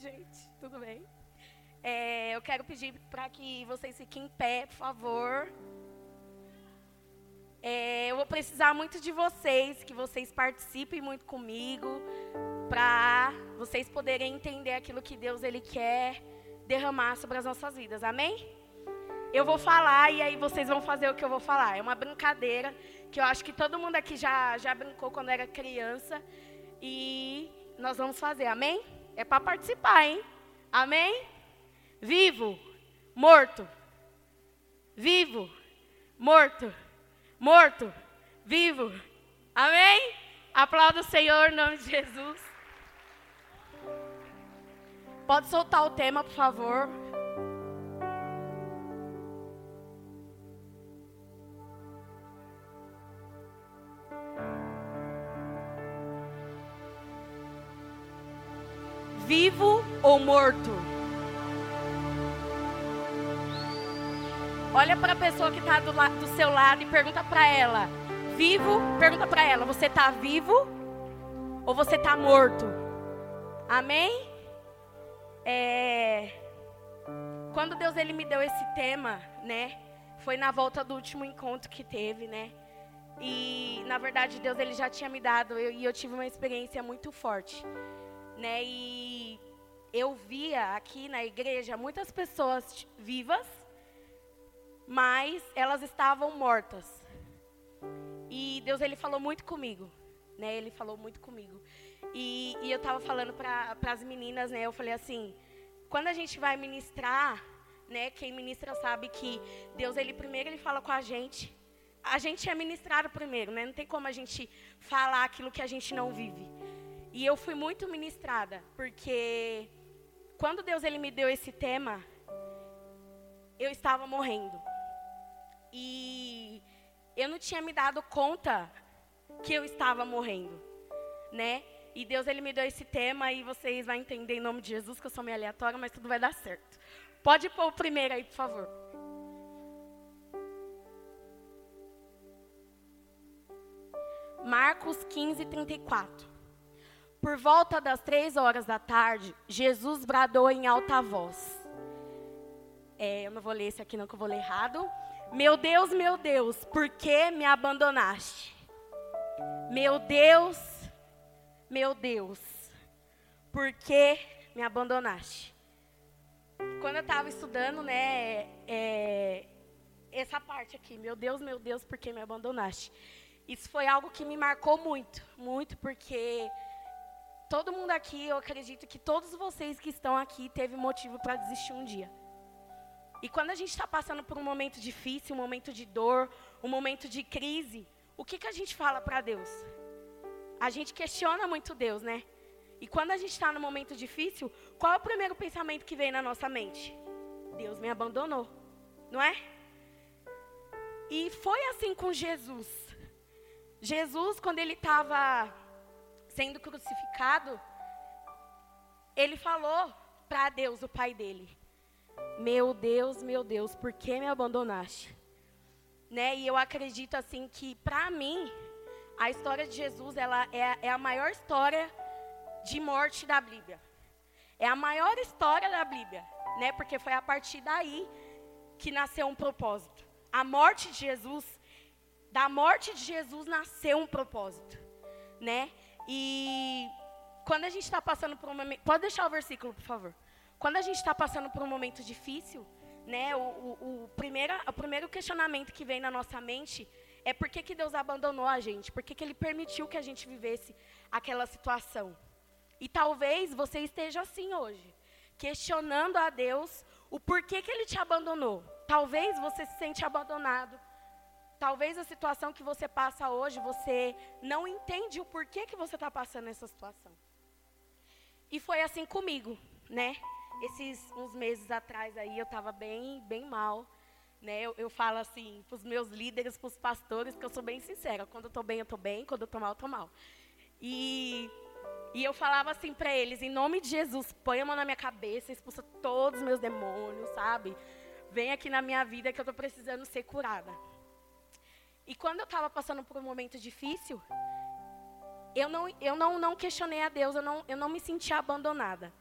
gente. Tudo bem? É, eu quero pedir para que vocês fiquem em pé, por favor. É, eu vou precisar muito de vocês, que vocês participem muito comigo, para vocês poderem entender aquilo que Deus ele quer derramar sobre as nossas vidas. Amém? Eu vou falar e aí vocês vão fazer o que eu vou falar. É uma brincadeira que eu acho que todo mundo aqui já, já brincou quando era criança. E nós vamos fazer, amém? É para participar, hein? Amém? Vivo, morto. Vivo, morto. Morto, vivo. Amém? Aplauda o Senhor em nome de Jesus. Pode soltar o tema, por favor. Vivo ou morto? Olha para a pessoa que está do, do, seu lado e pergunta para ela: vivo? Pergunta para ela: você está vivo ou você está morto? Amém? É, quando Deus ele me deu esse tema, né? Foi na volta do último encontro que teve, né? E na verdade Deus ele já tinha me dado eu, e eu tive uma experiência muito forte né? E eu via aqui na igreja muitas pessoas vivas, mas elas estavam mortas. E Deus ele falou muito comigo, né? Ele falou muito comigo. E, e eu estava falando para as meninas, né? Eu falei assim, quando a gente vai ministrar, né? Quem ministra sabe que Deus ele primeiro ele fala com a gente. A gente é ministrado primeiro, né? Não tem como a gente falar aquilo que a gente não vive. E eu fui muito ministrada, porque quando Deus ele me deu esse tema, eu estava morrendo. E eu não tinha me dado conta que eu estava morrendo, né? E Deus ele me deu esse tema e vocês vão entender em nome de Jesus que eu sou meio aleatória, mas tudo vai dar certo. Pode pôr o primeiro aí, por favor. Marcos 15, 34. Por volta das três horas da tarde, Jesus bradou em alta voz. É, eu não vou ler esse aqui, não, que eu vou ler errado. Meu Deus, meu Deus, por que me abandonaste? Meu Deus, meu Deus, por que me abandonaste? Quando eu estava estudando, né, é, essa parte aqui, meu Deus, meu Deus, por que me abandonaste? Isso foi algo que me marcou muito, muito, porque todo mundo aqui, eu acredito que todos vocês que estão aqui teve motivo para desistir um dia. E quando a gente está passando por um momento difícil, um momento de dor, um momento de crise, o que, que a gente fala para Deus? A gente questiona muito Deus, né? E quando a gente está no momento difícil, qual é o primeiro pensamento que vem na nossa mente? Deus me abandonou, não é? E foi assim com Jesus. Jesus, quando ele estava sendo crucificado, ele falou para Deus, o pai dele: Meu Deus, meu Deus, por que me abandonaste? Né? E eu acredito assim que para mim a história de Jesus ela é, é a maior história de morte da Bíblia. É a maior história da Bíblia, né? Porque foi a partir daí que nasceu um propósito. A morte de Jesus, da morte de Jesus nasceu um propósito, né? E quando a gente está passando por um momento. Pode deixar o versículo, por favor. Quando a gente está passando por um momento difícil, né, o, o, o, primeiro, o primeiro questionamento que vem na nossa mente é por que, que Deus abandonou a gente? Por que, que Ele permitiu que a gente vivesse aquela situação? E talvez você esteja assim hoje, questionando a Deus o porquê que Ele te abandonou. Talvez você se sente abandonado. Talvez a situação que você passa hoje, você não entende o porquê que você está passando essa situação. E foi assim comigo, né? Esses uns meses atrás aí eu estava bem, bem mal. Né? Eu, eu falo assim para os meus líderes, para os pastores, que eu sou bem sincera. Quando eu estou bem, eu estou bem. Quando eu estou mal, eu estou mal. E, e eu falava assim para eles, em nome de Jesus, põe a mão na minha cabeça, expulsa todos os meus demônios, sabe? Vem aqui na minha vida que eu estou precisando ser curada. E quando eu estava passando por um momento difícil, eu não, eu não, não questionei a Deus, eu não, eu não me senti abandonada.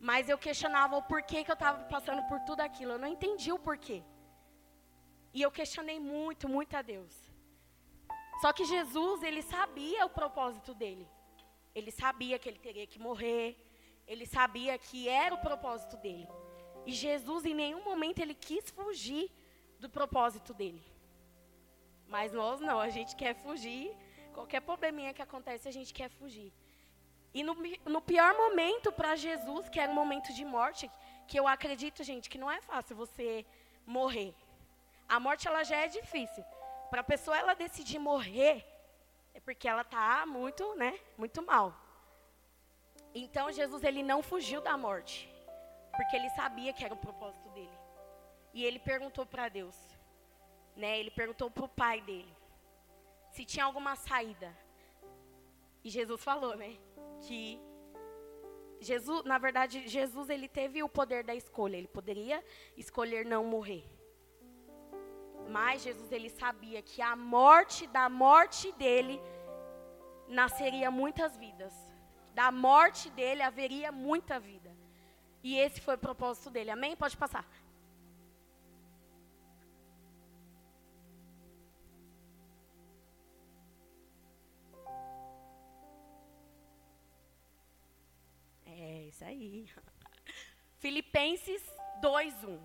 Mas eu questionava o porquê que eu estava passando por tudo aquilo. Eu não entendi o porquê. E eu questionei muito, muito a Deus. Só que Jesus, ele sabia o propósito dele. Ele sabia que ele teria que morrer. Ele sabia que era o propósito dele. E Jesus, em nenhum momento, ele quis fugir do propósito dele. Mas nós não, a gente quer fugir. Qualquer probleminha que acontece, a gente quer fugir. E no, no pior momento para Jesus, que era um momento de morte, que eu acredito, gente, que não é fácil você morrer. A morte ela já é difícil. Para a pessoa ela decidir morrer, é porque ela está muito, né, muito mal. Então Jesus ele não fugiu da morte, porque ele sabia que era o propósito dele. E ele perguntou para Deus, né? Ele perguntou para o pai dele se tinha alguma saída. E Jesus falou, né, que Jesus, na verdade, Jesus ele teve o poder da escolha. Ele poderia escolher não morrer. Mas Jesus ele sabia que a morte da morte dele nasceria muitas vidas. Da morte dele haveria muita vida. E esse foi o propósito dele. Amém? Pode passar. Isso aí. Filipenses 2:1.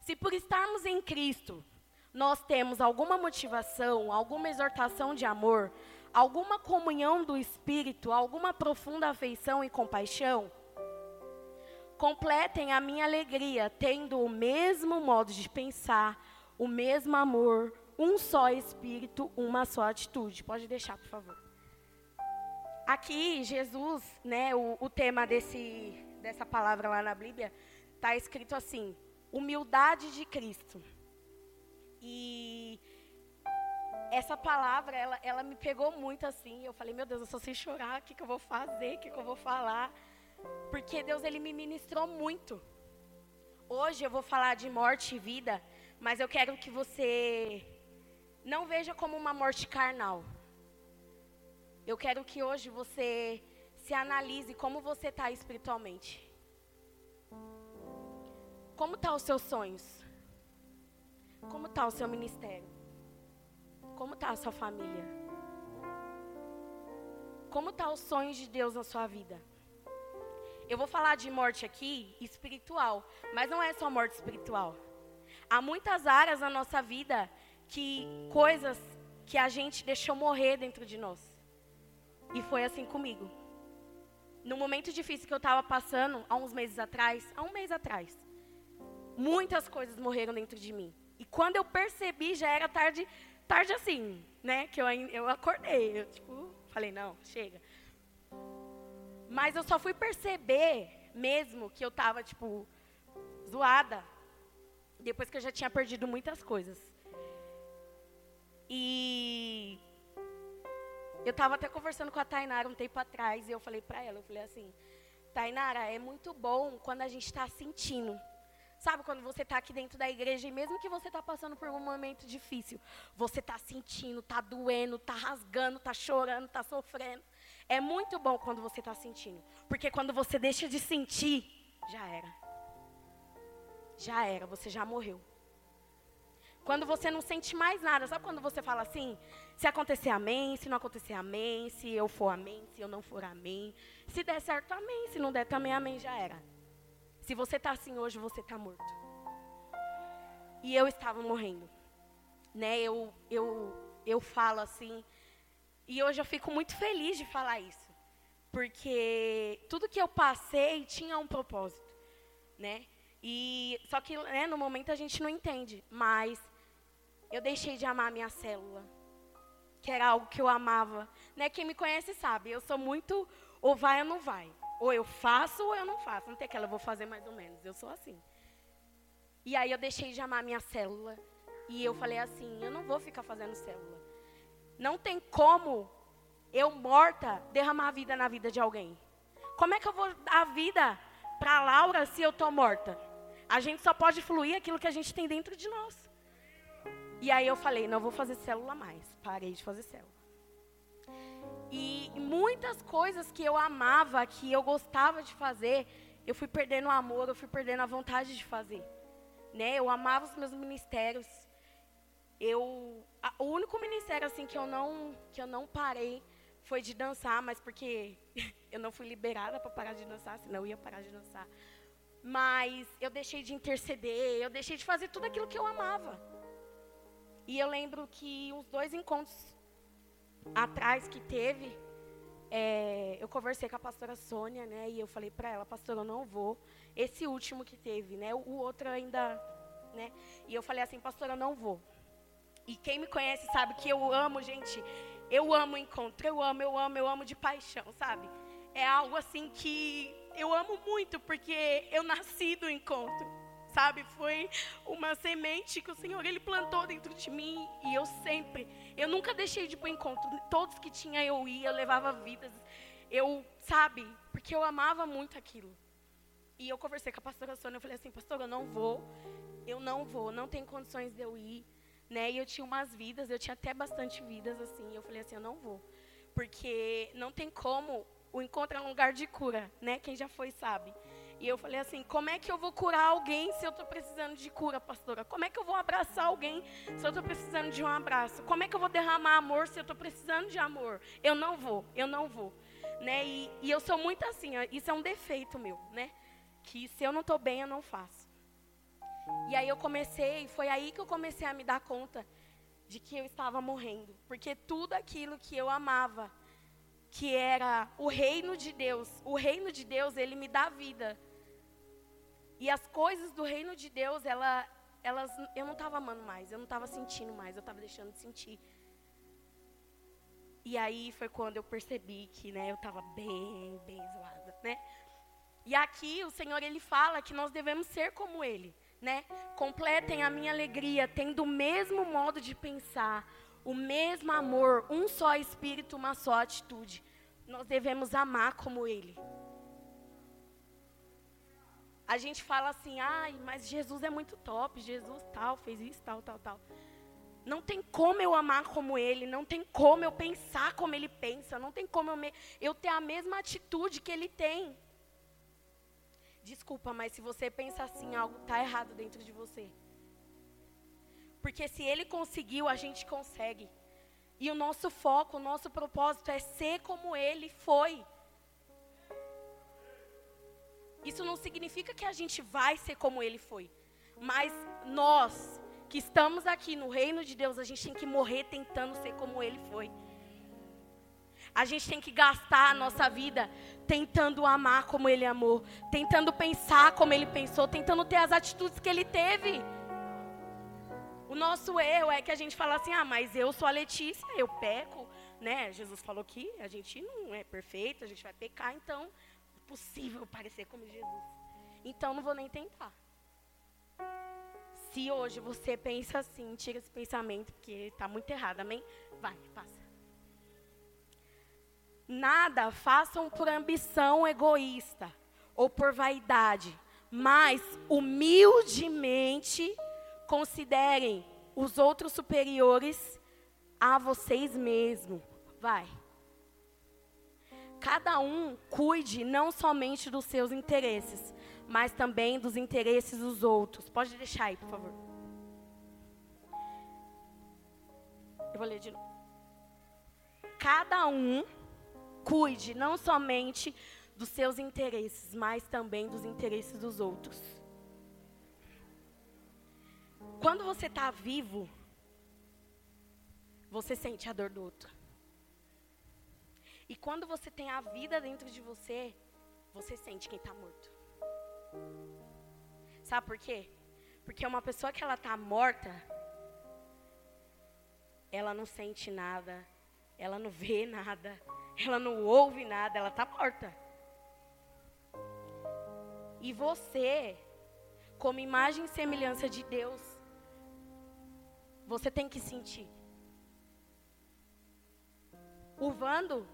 Se por estarmos em Cristo, nós temos alguma motivação, alguma exortação de amor, alguma comunhão do Espírito, alguma profunda afeição e compaixão, completem a minha alegria, tendo o mesmo modo de pensar, o mesmo amor, um só Espírito, uma só atitude. Pode deixar, por favor. Aqui, Jesus, né, o, o tema desse, dessa palavra lá na Bíblia, está escrito assim: humildade de Cristo. E essa palavra, ela, ela me pegou muito assim. Eu falei, meu Deus, eu só sei chorar, o que, que eu vou fazer, o que, que eu vou falar. Porque Deus, ele me ministrou muito. Hoje eu vou falar de morte e vida, mas eu quero que você não veja como uma morte carnal. Eu quero que hoje você se analise como você está espiritualmente. Como estão tá os seus sonhos? Como está o seu ministério? Como está a sua família? Como estão tá os sonhos de Deus na sua vida? Eu vou falar de morte aqui espiritual, mas não é só morte espiritual. Há muitas áreas na nossa vida que coisas que a gente deixou morrer dentro de nós. E foi assim comigo. No momento difícil que eu estava passando, há uns meses atrás, há um mês atrás, muitas coisas morreram dentro de mim. E quando eu percebi, já era tarde, tarde assim, né? Que eu, eu acordei. Eu, tipo, falei, não, chega. Mas eu só fui perceber mesmo que eu estava, tipo, zoada. Depois que eu já tinha perdido muitas coisas. E eu estava até conversando com a Tainara um tempo atrás. E eu falei para ela, eu falei assim, Tainara, é muito bom quando a gente está sentindo. Sabe quando você está aqui dentro da igreja e mesmo que você está passando por um momento difícil, você está sentindo, está doendo, está rasgando, está chorando, está sofrendo. É muito bom quando você está sentindo, porque quando você deixa de sentir, já era. Já era, você já morreu. Quando você não sente mais nada, sabe quando você fala assim? Se acontecer, amém. Se não acontecer, amém. Se eu for, amém. Se eu não for, amém. Se der certo, amém. Se não der também, amém. Já era. Se você está assim hoje, você está morto. E eu estava morrendo. Né? Eu, eu, eu falo assim. E hoje eu fico muito feliz de falar isso. Porque tudo que eu passei tinha um propósito. Né? E, só que né, no momento a gente não entende. Mas eu deixei de amar minha célula. Que era algo que eu amava. Né? Quem me conhece sabe, eu sou muito ou vai ou não vai. Ou eu faço ou eu não faço. Não tem aquela, eu vou fazer mais ou menos. Eu sou assim. E aí eu deixei de amar minha célula. E eu falei assim, eu não vou ficar fazendo célula. Não tem como eu morta derramar a vida na vida de alguém. Como é que eu vou dar a vida para Laura se eu tô morta? A gente só pode fluir aquilo que a gente tem dentro de nós. E aí eu falei, não vou fazer célula mais. Parei de fazer célula. E muitas coisas que eu amava, que eu gostava de fazer, eu fui perdendo o amor, eu fui perdendo a vontade de fazer. Né? Eu amava os meus ministérios. Eu, a, o único ministério assim que eu não que eu não parei foi de dançar, mas porque eu não fui liberada para parar de dançar, senão eu ia parar de dançar. Mas eu deixei de interceder, eu deixei de fazer tudo aquilo que eu amava. E eu lembro que uns dois encontros atrás que teve, é, eu conversei com a pastora Sônia, né? E eu falei para ela, pastora, eu não vou. Esse último que teve, né? O, o outro ainda, né? E eu falei assim, pastora, eu não vou. E quem me conhece sabe que eu amo, gente. Eu amo encontro, eu amo, eu amo, eu amo de paixão, sabe? É algo assim que eu amo muito, porque eu nasci do encontro sabe? Foi uma semente que o Senhor ele plantou dentro de mim e eu sempre, eu nunca deixei de ir para o encontro. Todos que tinha eu ia, eu levava vidas. Eu, sabe? Porque eu amava muito aquilo. E eu conversei com a pastora Sônia, eu falei assim, pastora, eu não vou. Eu não vou, não tem condições de eu ir, né? E eu tinha umas vidas, eu tinha até bastante vidas assim. Eu falei assim, eu não vou. Porque não tem como o encontro é um lugar de cura, né? Quem já foi sabe. E eu falei assim: como é que eu vou curar alguém se eu estou precisando de cura, pastora? Como é que eu vou abraçar alguém se eu estou precisando de um abraço? Como é que eu vou derramar amor se eu estou precisando de amor? Eu não vou, eu não vou. Né? E, e eu sou muito assim, isso é um defeito meu, né? Que se eu não estou bem, eu não faço. E aí eu comecei, foi aí que eu comecei a me dar conta de que eu estava morrendo. Porque tudo aquilo que eu amava, que era o reino de Deus. O reino de Deus, ele me dá vida. E as coisas do reino de Deus, ela, elas, eu não estava amando mais, eu não estava sentindo mais, eu estava deixando de sentir. E aí foi quando eu percebi que, né, eu estava bem, bem zoada, né? E aqui o Senhor ele fala que nós devemos ser como Ele, né? Completem a minha alegria, tendo o mesmo modo de pensar, o mesmo amor, um só espírito, uma só atitude. Nós devemos amar como Ele. A gente fala assim, ai, mas Jesus é muito top, Jesus tal, fez isso, tal, tal, tal. Não tem como eu amar como Ele, não tem como eu pensar como Ele pensa, não tem como eu, me, eu ter a mesma atitude que Ele tem. Desculpa, mas se você pensa assim, algo está errado dentro de você. Porque se ele conseguiu, a gente consegue. E o nosso foco, o nosso propósito é ser como ele foi. Isso não significa que a gente vai ser como ele foi. Mas nós, que estamos aqui no reino de Deus, a gente tem que morrer tentando ser como ele foi. A gente tem que gastar a nossa vida tentando amar como ele amou, tentando pensar como ele pensou, tentando ter as atitudes que ele teve. O nosso erro é que a gente fala assim: ah, mas eu sou a Letícia, eu peco, né? Jesus falou que a gente não é perfeito, a gente vai pecar, então é possível parecer como Jesus. Então não vou nem tentar. Se hoje você pensa assim, tira esse pensamento, porque está muito errado, amém? Vai, passa. Nada façam por ambição egoísta ou por vaidade, mas humildemente Considerem os outros superiores a vocês mesmos. Vai. Cada um cuide não somente dos seus interesses, mas também dos interesses dos outros. Pode deixar aí, por favor. Eu vou ler de novo. Cada um cuide não somente dos seus interesses, mas também dos interesses dos outros. Quando você está vivo, você sente a dor do outro. E quando você tem a vida dentro de você, você sente quem está morto. Sabe por quê? Porque uma pessoa que ela está morta, ela não sente nada, ela não vê nada, ela não ouve nada, ela está morta. E você, como imagem e semelhança de Deus, você tem que sentir. O Vando,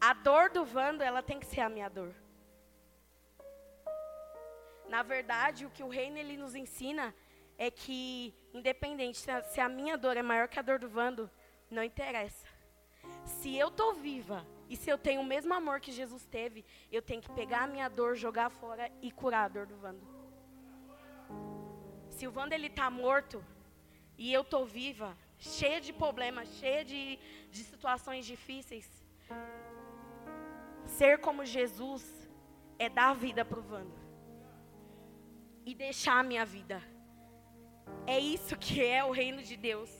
a dor do Vando, ela tem que ser a minha dor. Na verdade, o que o reino ele nos ensina é que, independente se a, minha dor é maior que a dor do Vando, não interessa. Se eu tô viva e se eu tenho o mesmo amor que Jesus teve, eu tenho que pegar a minha dor, jogar fora e curar a dor do Vando. Se o Vando ele tá morto e eu tô viva, cheia de problemas, cheia de, de situações difíceis, ser como Jesus é dar vida pro Vando e deixar a minha vida. É isso que é o reino de Deus.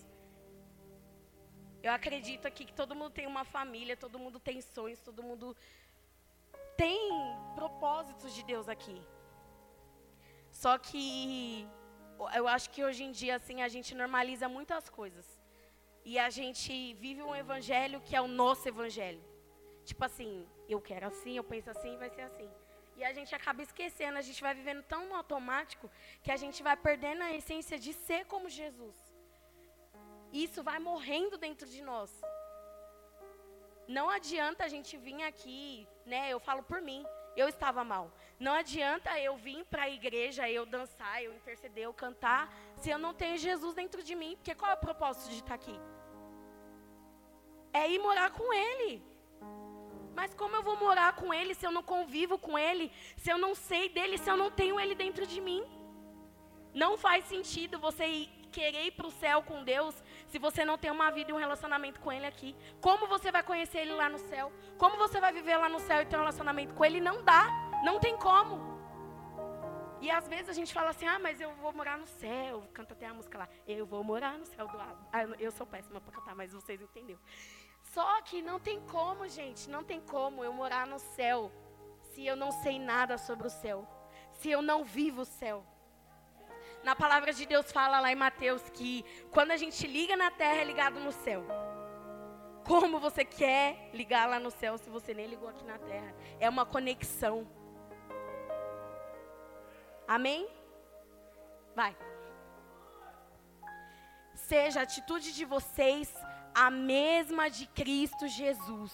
Eu acredito aqui que todo mundo tem uma família, todo mundo tem sonhos, todo mundo tem propósitos de Deus aqui. Só que eu acho que hoje em dia assim a gente normaliza muitas coisas. E a gente vive um evangelho que é o nosso evangelho. Tipo assim, eu quero assim, eu penso assim, vai ser assim. E a gente acaba esquecendo, a gente vai vivendo tão no automático que a gente vai perdendo a essência de ser como Jesus. Isso vai morrendo dentro de nós. Não adianta a gente vir aqui, né? Eu falo por mim, eu estava mal. Não adianta eu vir para a igreja, eu dançar, eu interceder, eu cantar, se eu não tenho Jesus dentro de mim. Porque qual é o propósito de estar aqui? É ir morar com Ele. Mas como eu vou morar com Ele se eu não convivo com Ele, se eu não sei dele, se eu não tenho Ele dentro de mim? Não faz sentido você querer ir para o céu com Deus se você não tem uma vida e um relacionamento com Ele aqui. Como você vai conhecer Ele lá no céu? Como você vai viver lá no céu e ter um relacionamento com Ele? Não dá, não tem como. E às vezes a gente fala assim, ah, mas eu vou morar no céu. Canta até a música lá, eu vou morar no céu do lado. Ah, eu sou péssima para cantar, mas vocês entenderam. Só que não tem como, gente, não tem como eu morar no céu se eu não sei nada sobre o céu, se eu não vivo o céu. Na palavra de Deus fala lá em Mateus que quando a gente liga na terra é ligado no céu. Como você quer ligar lá no céu se você nem ligou aqui na terra? É uma conexão. Amém? Vai. Seja a atitude de vocês a mesma de Cristo Jesus.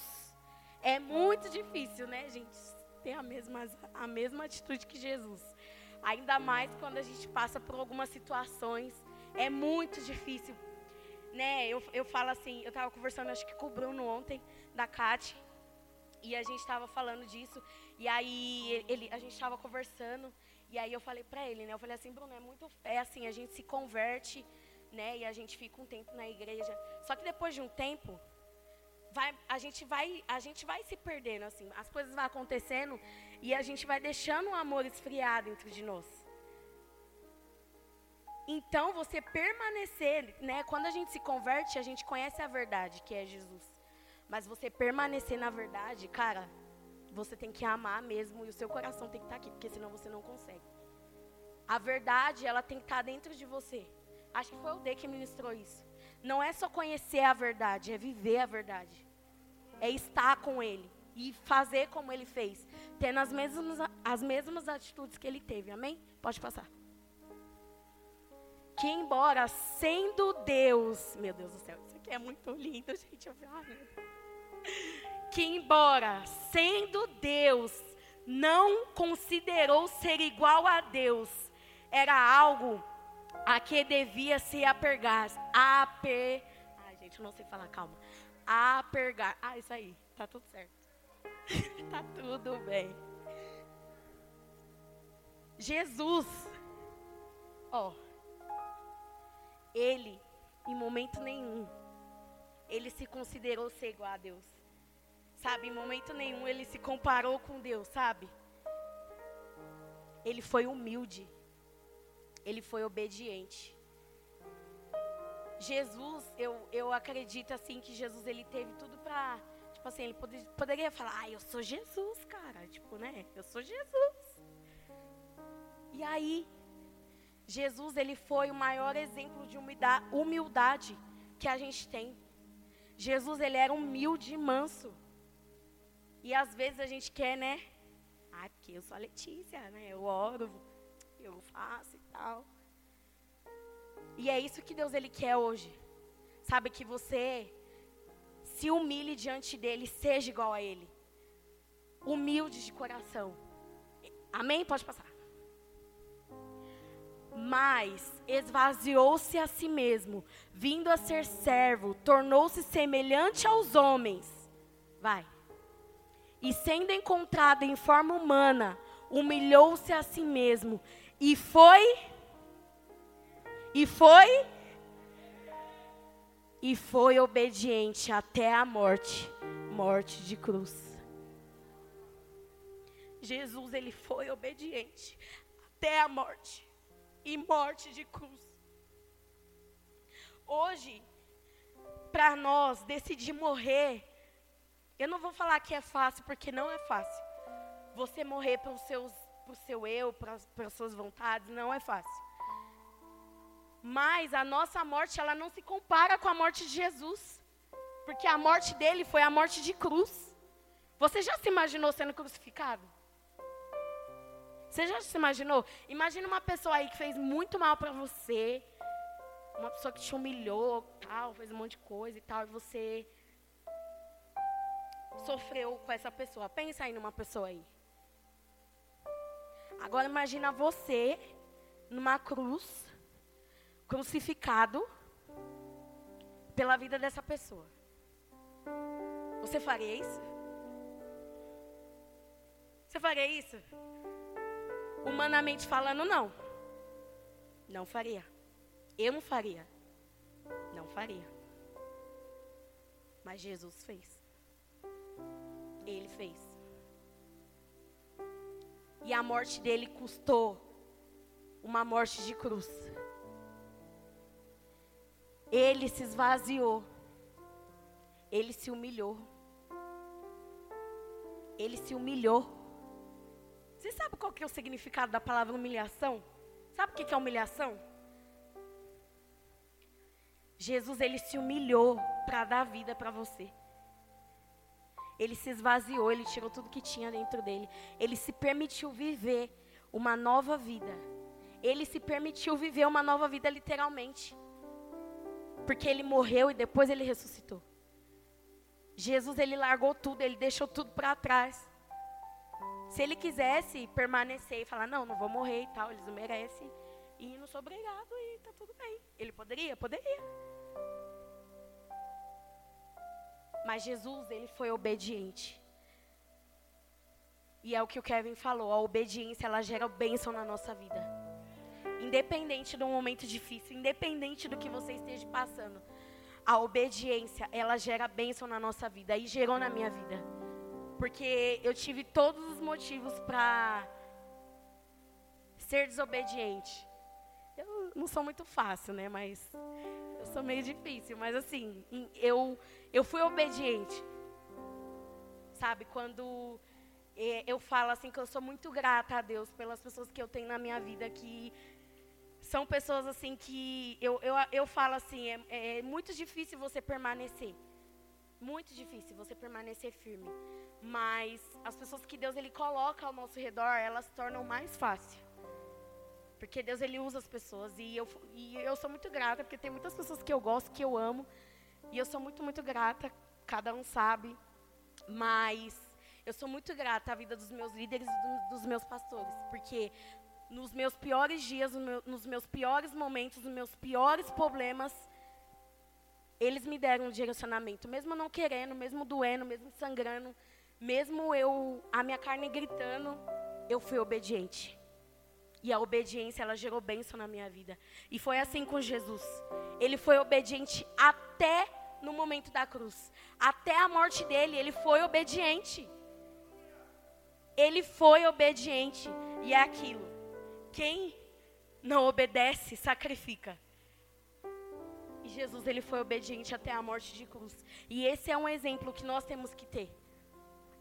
É muito difícil, né, gente? Ter a mesma, a mesma atitude que Jesus. Ainda mais quando a gente passa por algumas situações. É muito difícil. Né? Eu, eu falo assim, eu estava conversando, acho que com o Bruno ontem, da CAT. E a gente estava falando disso. E aí ele, a gente estava conversando. E aí eu falei para ele, né? Eu falei assim, Bruno, é muito é assim, a gente se converte né? E a gente fica um tempo na igreja. Só que depois de um tempo, vai, a gente vai, a gente vai se perdendo assim. As coisas vão acontecendo e a gente vai deixando o amor esfriar dentro de nós. Então, você permanecer, né? Quando a gente se converte, a gente conhece a verdade, que é Jesus. Mas você permanecer na verdade, cara, você tem que amar mesmo e o seu coração tem que estar aqui, porque senão você não consegue. A verdade, ela tem que estar dentro de você. Acho que foi o D que ministrou isso. Não é só conhecer a verdade, é viver a verdade. É estar com Ele e fazer como Ele fez, tendo as mesmas, as mesmas atitudes que Ele teve. Amém? Pode passar. Que embora sendo Deus, meu Deus do céu, isso aqui é muito lindo, gente. Que embora sendo Deus, não considerou ser igual a Deus, era algo a que devia se apegar. Aper... Ai, gente, eu não sei falar, calma. Apergar. Ah, isso aí, tá tudo certo. tá tudo bem. Jesus, ó, ele, em momento nenhum, ele se considerou ser igual a Deus. Sabe, em momento nenhum ele se comparou com Deus, sabe? Ele foi humilde ele foi obediente. Jesus, eu, eu acredito assim que Jesus ele teve tudo para, tipo assim, ele poder, poderia falar, ah, eu sou Jesus, cara, tipo, né? Eu sou Jesus. E aí, Jesus ele foi o maior exemplo de humildade que a gente tem. Jesus ele era humilde e manso. E às vezes a gente quer, né? Ah, eu sou a Letícia, né? Eu oro, eu faço e tal. E é isso que Deus ele quer hoje. Sabe que você se humilhe diante dele, seja igual a ele. Humilde de coração. Amém? Pode passar. Mas esvaziou-se a si mesmo, vindo a ser servo, tornou-se semelhante aos homens. Vai. E sendo encontrado em forma humana, humilhou-se a si mesmo e foi e foi e foi obediente até a morte, morte de cruz. Jesus ele foi obediente até a morte e morte de cruz. Hoje, para nós decidir morrer, eu não vou falar que é fácil porque não é fácil. Você morrer para o seu eu, para as suas vontades, não é fácil. Mas a nossa morte, ela não se compara com a morte de Jesus. Porque a morte dele foi a morte de cruz. Você já se imaginou sendo crucificado? Você já se imaginou? Imagina uma pessoa aí que fez muito mal para você, uma pessoa que te humilhou, tal, fez um monte de coisa e tal, e você sofreu com essa pessoa. Pensa aí numa pessoa aí. Agora imagina você numa cruz, crucificado pela vida dessa pessoa. Você faria isso? Você faria isso? Humanamente falando, não. Não faria. Eu não faria. Não faria. Mas Jesus fez. Ele fez. E a morte dele custou uma morte de cruz. Ele se esvaziou. Ele se humilhou. Ele se humilhou. Você sabe qual que é o significado da palavra humilhação? Sabe o que é humilhação? Jesus, ele se humilhou para dar vida para você. Ele se esvaziou, ele tirou tudo que tinha dentro dele. Ele se permitiu viver uma nova vida. Ele se permitiu viver uma nova vida literalmente. Porque ele morreu e depois ele ressuscitou. Jesus, ele largou tudo, ele deixou tudo para trás. Se ele quisesse permanecer e falar, não, não vou morrer e tal, eles não merecem, e não sou obrigado e tá tudo bem. Ele poderia? Poderia. Mas Jesus, ele foi obediente. E é o que o Kevin falou, a obediência, ela gera bênção na nossa vida. Independente do momento difícil, independente do que você esteja passando, a obediência, ela gera bênção na nossa vida. E gerou na minha vida. Porque eu tive todos os motivos para ser desobediente. Eu não sou muito fácil, né? Mas eu sou meio difícil. Mas assim, eu, eu fui obediente. Sabe? Quando é, eu falo assim que eu sou muito grata a Deus pelas pessoas que eu tenho na minha vida que são pessoas assim que eu, eu, eu falo assim, é, é muito difícil você permanecer. Muito difícil você permanecer firme. Mas as pessoas que Deus ele coloca ao nosso redor, elas se tornam mais fácil. Porque Deus ele usa as pessoas e eu, e eu sou muito grata, porque tem muitas pessoas que eu gosto, que eu amo. E eu sou muito, muito grata, cada um sabe. Mas eu sou muito grata à vida dos meus líderes e dos meus pastores. Porque nos meus piores dias, nos meus piores momentos, nos meus piores problemas, eles me deram um direcionamento, mesmo não querendo, mesmo doendo, mesmo sangrando, mesmo eu a minha carne gritando, eu fui obediente. E a obediência ela gerou bênção na minha vida. E foi assim com Jesus. Ele foi obediente até no momento da cruz, até a morte dele, ele foi obediente. Ele foi obediente e é aquilo. Quem não obedece sacrifica. E Jesus ele foi obediente até a morte de cruz. E esse é um exemplo que nós temos que ter.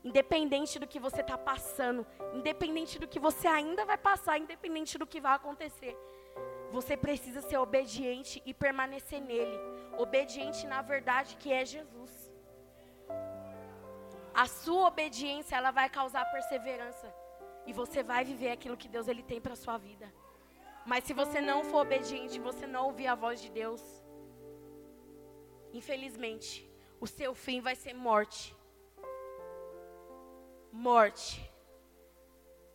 Independente do que você está passando, independente do que você ainda vai passar, independente do que vai acontecer, você precisa ser obediente e permanecer nele. Obediente na verdade que é Jesus. A sua obediência ela vai causar perseverança e você vai viver aquilo que Deus ele tem para sua vida. Mas se você não for obediente, você não ouvir a voz de Deus, infelizmente, o seu fim vai ser morte. Morte.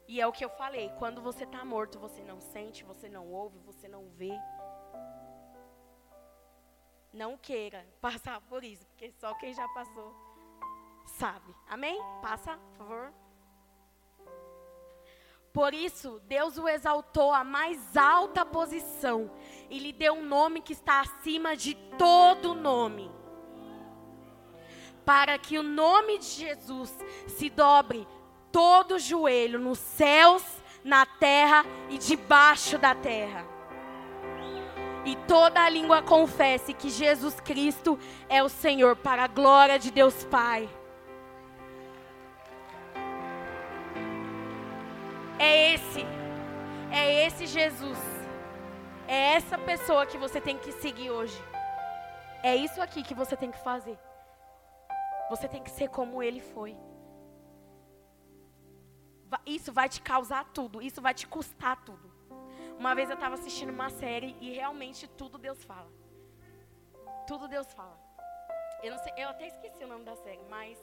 E é o que eu falei, quando você está morto, você não sente, você não ouve, você não vê. Não queira passar por isso, porque só quem já passou sabe. Amém? Passa, por favor. Por isso, Deus o exaltou à mais alta posição e lhe deu um nome que está acima de todo nome. Para que o nome de Jesus se dobre todo joelho nos céus, na terra e debaixo da terra. E toda a língua confesse que Jesus Cristo é o Senhor, para a glória de Deus Pai. É esse, é esse Jesus, é essa pessoa que você tem que seguir hoje. É isso aqui que você tem que fazer. Você tem que ser como ele foi. Isso vai te causar tudo, isso vai te custar tudo. Uma vez eu estava assistindo uma série e realmente tudo Deus fala. Tudo Deus fala. Eu, sei, eu até esqueci o nome da série, mas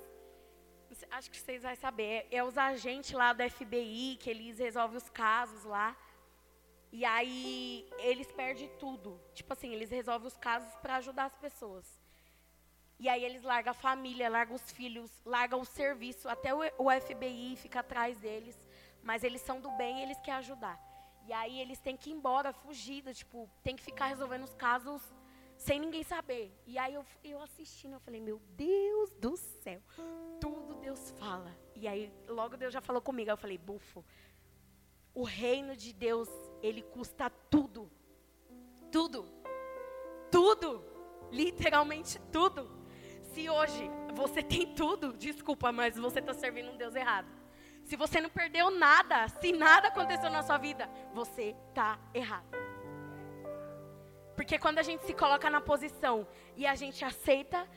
acho que vocês vão saber. É, os agentes lá do FBI, que eles resolvem os casos lá. E aí eles perdem tudo. Tipo assim, eles resolvem os casos para ajudar as pessoas. E aí eles largam a família, largam os filhos, largam o serviço. Até o, FBI fica atrás deles. Mas eles são do bem e eles querem ajudar. E aí eles têm que ir embora, fugida, tipo, tem que ficar resolvendo os casos sem ninguém saber. E aí eu, eu assistindo, eu falei, meu Deus do céu, aí logo Deus já falou comigo, eu falei, bufo, o reino de Deus, ele custa tudo. Tudo. Tudo. Literalmente tudo. Se hoje você tem tudo, desculpa, mas você está servindo um Deus errado. Se você não perdeu nada, se nada aconteceu na sua vida, você está errado. Porque quando a gente se coloca na posição e a gente aceita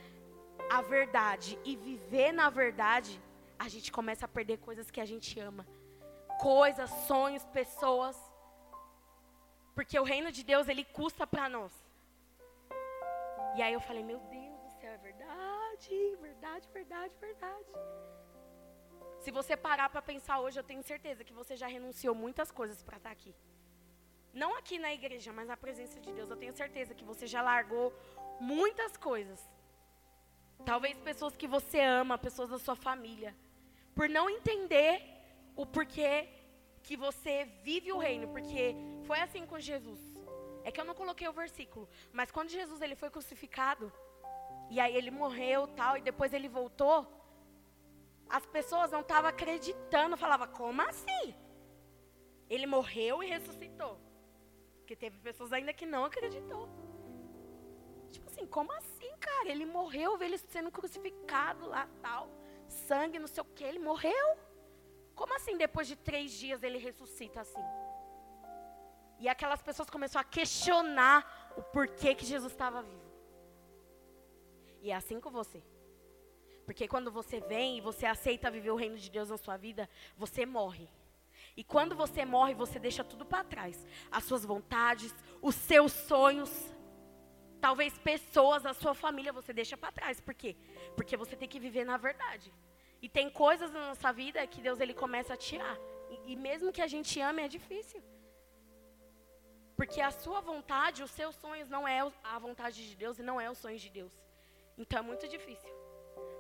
a verdade e viver na verdade, a gente começa a perder coisas que a gente ama. Coisas, sonhos, pessoas. Porque o reino de Deus, ele custa para nós. E aí eu falei, meu Deus do céu, é verdade, verdade, verdade, verdade. Se você parar para pensar hoje, eu tenho certeza que você já renunciou muitas coisas para estar tá aqui. Não aqui na igreja, mas na presença de Deus. Eu tenho certeza que você já largou muitas coisas. Talvez pessoas que você ama, pessoas da sua família. Por não entender o porquê que você vive o reino. Porque foi assim com Jesus. É que eu não coloquei o versículo. Mas quando Jesus ele foi crucificado, e aí ele morreu tal, e depois ele voltou, as pessoas não estavam acreditando. Falava, como assim? Ele morreu e ressuscitou. Porque teve pessoas ainda que não acreditou. Tipo assim, como assim, cara? Ele morreu, vê ele sendo crucificado lá, tal. Sangue, não sei o que, ele morreu. Como assim, depois de três dias, ele ressuscita assim? E aquelas pessoas começaram a questionar o porquê que Jesus estava vivo. E é assim com você. Porque quando você vem e você aceita viver o reino de Deus na sua vida, você morre. E quando você morre, você deixa tudo para trás. As suas vontades, os seus sonhos, talvez pessoas, a sua família, você deixa para trás. Por quê? Porque você tem que viver na verdade. E tem coisas na nossa vida que Deus ele começa a tirar. E, e mesmo que a gente ame, é difícil. Porque a sua vontade, os seus sonhos não é a vontade de Deus e não é os sonhos de Deus. Então é muito difícil.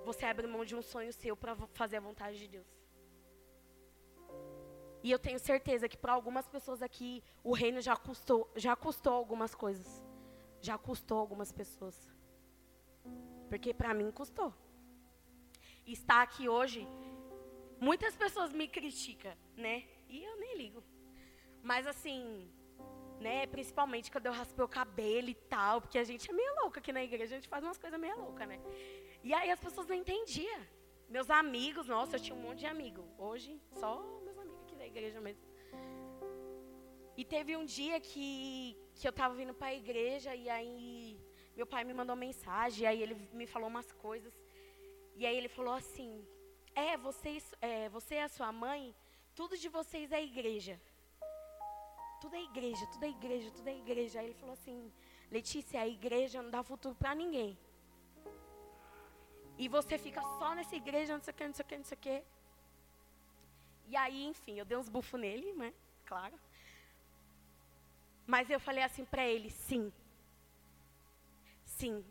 Você abre mão de um sonho seu para fazer a vontade de Deus. E eu tenho certeza que para algumas pessoas aqui o reino já custou, já custou algumas coisas. Já custou algumas pessoas. Porque para mim custou. Estar aqui hoje, muitas pessoas me criticam, né? E eu nem ligo. Mas assim, né, principalmente quando eu raspei o cabelo e tal, porque a gente é meio louca aqui na igreja, a gente faz umas coisas meio loucas, né? E aí as pessoas não entendiam. Meus amigos, nossa, eu tinha um monte de amigo. Hoje, só da igreja mesmo. E teve um dia que, que eu estava vindo para a igreja e aí meu pai me mandou mensagem, aí ele me falou umas coisas. E aí ele falou assim: É, vocês, é, você e a sua mãe, tudo de vocês é igreja. Tudo é igreja, tudo é igreja, tudo é igreja. Aí ele falou assim: Letícia, a igreja não dá futuro para ninguém. E você fica só nessa igreja, não sei o que, não sei o que, não sei o que. E aí, enfim, eu dei uns bufos nele, né? Claro. Mas eu falei assim para ele: sim. Sim.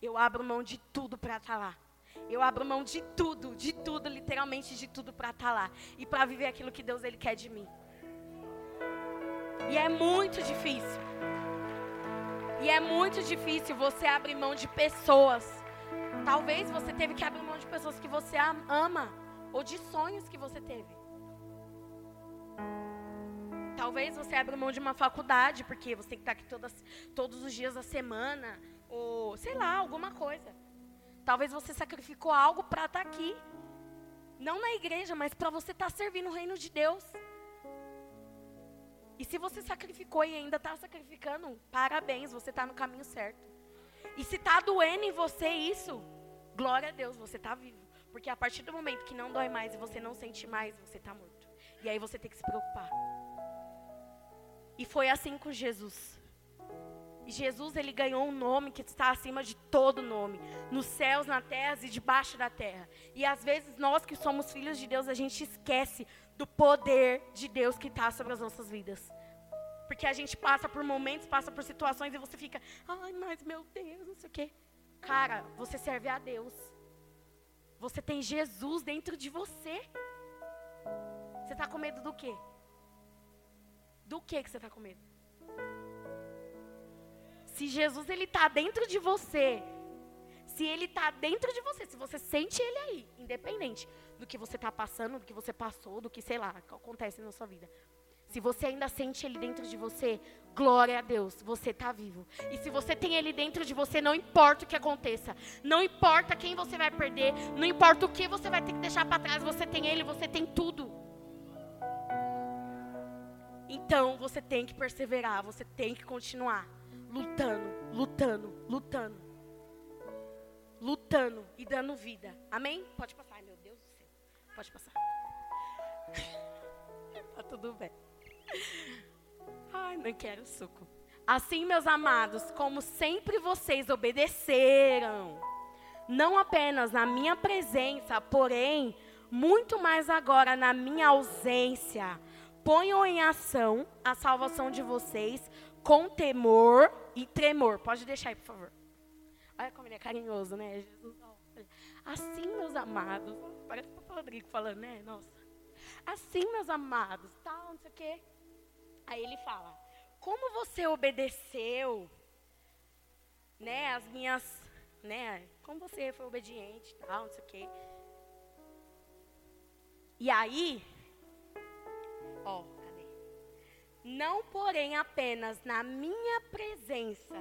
Eu abro mão de tudo para estar tá lá. Eu abro mão de tudo, de tudo, literalmente de tudo para estar tá lá. E para viver aquilo que Deus ele quer de mim. E é muito difícil. E é muito difícil você abrir mão de pessoas. Talvez você teve que abrir mão de pessoas que você ama ou de sonhos que você teve. Talvez você abra mão de uma faculdade porque você tem que estar aqui todas, todos os dias da semana ou sei lá, alguma coisa. Talvez você sacrificou algo para estar aqui. Não na igreja, mas para você estar servindo o reino de Deus. E se você sacrificou e ainda está sacrificando, parabéns, você está no caminho certo. E se está doendo em você isso, glória a Deus, você está vivo. Porque a partir do momento que não dói mais e você não sente mais, você está morto. E aí você tem que se preocupar. E foi assim com Jesus. Jesus ele ganhou um nome que está acima de todo nome, nos céus, na terra e debaixo da terra. E às vezes nós que somos filhos de Deus, a gente esquece do poder de Deus que está sobre as nossas vidas. Porque a gente passa por momentos, passa por situações e você fica, ai, mas meu Deus, não sei o quê. Cara, você serve a Deus. Você tem Jesus dentro de você. Você está com medo do quê? Do que que você está com medo? Se Jesus ele está dentro de você, se ele está dentro de você, se você sente ele aí, independente do que você está passando, do que você passou, do que sei lá, acontece na sua vida. Se você ainda sente ele dentro de você, glória a Deus, você está vivo. E se você tem ele dentro de você, não importa o que aconteça, não importa quem você vai perder, não importa o que você vai ter que deixar para trás, você tem ele, você tem tudo. Então você tem que perseverar, você tem que continuar lutando, lutando, lutando. Lutando e dando vida. Amém? Pode passar. Ai, meu Deus do céu. Pode passar. tá tudo bem. Ai, não quero suco. Assim, meus amados, como sempre vocês obedeceram, não apenas na minha presença, porém, muito mais agora na minha ausência, ponham em ação a salvação de vocês com temor e tremor. Pode deixar aí, por favor. Olha como ele é carinhoso, né? Jesus, assim, meus amados. Parece o Papa Rodrigo falando, né? Nossa. Assim, meus amados, tal, não sei o quê. Aí ele fala: Como você obedeceu, né? As minhas, né? Como você foi obediente, tal, não sei o quê. E aí, ó, não porém apenas na minha presença,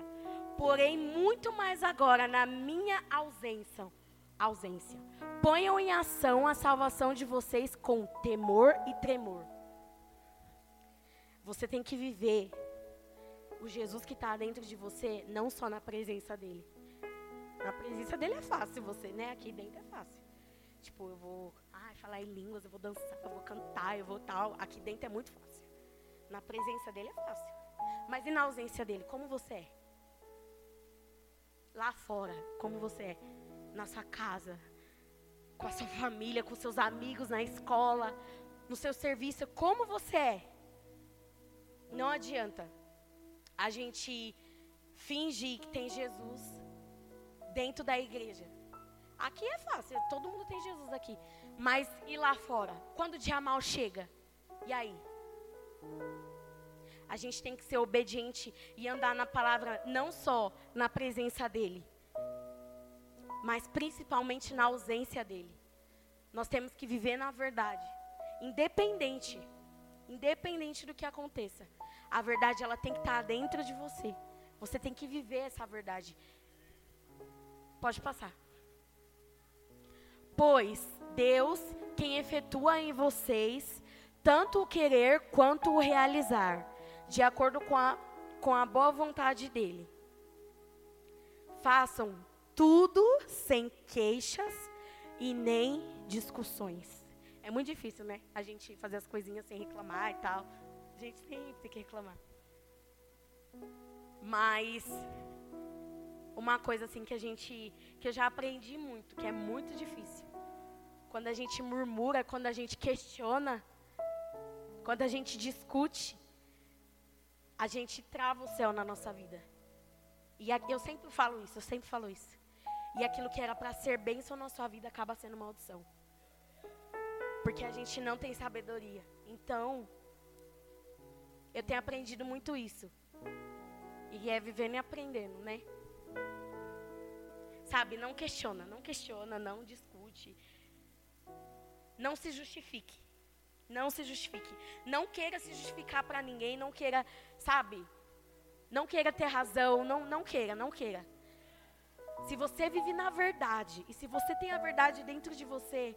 porém muito mais agora na minha ausência. Ausência. Ponham em ação a salvação de vocês com temor e tremor. Você tem que viver o Jesus que está dentro de você, não só na presença dele. Na presença dele é fácil você, né? Aqui dentro é fácil. Tipo, eu vou falar em línguas, eu vou dançar, eu vou cantar, eu vou tal. Aqui dentro é muito fácil. Na presença dele é fácil. Mas e na ausência dele, como você é? Lá fora, como você é? Na sua casa, com a sua família, com seus amigos, na escola, no seu serviço, como você é? Não adianta a gente fingir que tem Jesus dentro da igreja. Aqui é fácil, todo mundo tem Jesus aqui. Mas e lá fora? Quando o dia mal chega? E aí? A gente tem que ser obediente e andar na palavra não só na presença dele, mas principalmente na ausência dele. Nós temos que viver na verdade, independente, independente do que aconteça. A verdade ela tem que estar dentro de você. Você tem que viver essa verdade. Pode passar. Pois Deus, quem efetua em vocês tanto o querer quanto o realizar, de acordo com a, com a boa vontade dele. Façam tudo sem queixas e nem discussões. É muito difícil, né? A gente fazer as coisinhas sem reclamar e tal. A gente sempre tem que reclamar. Mas uma coisa assim que a gente que eu já aprendi muito, que é muito difícil. quando a gente murmura, quando a gente questiona, quando a gente discute, a gente trava o céu na nossa vida. E eu sempre falo isso, eu sempre falo isso. E aquilo que era para ser bênção na sua vida acaba sendo maldição. Porque a gente não tem sabedoria. Então, eu tenho aprendido muito isso. E é vivendo e aprendendo, né? Sabe, não questiona, não questiona, não discute. Não se justifique. Não se justifique. Não queira se justificar para ninguém, não queira, sabe? Não queira ter razão, não, não queira, não queira. Se você vive na verdade, e se você tem a verdade dentro de você,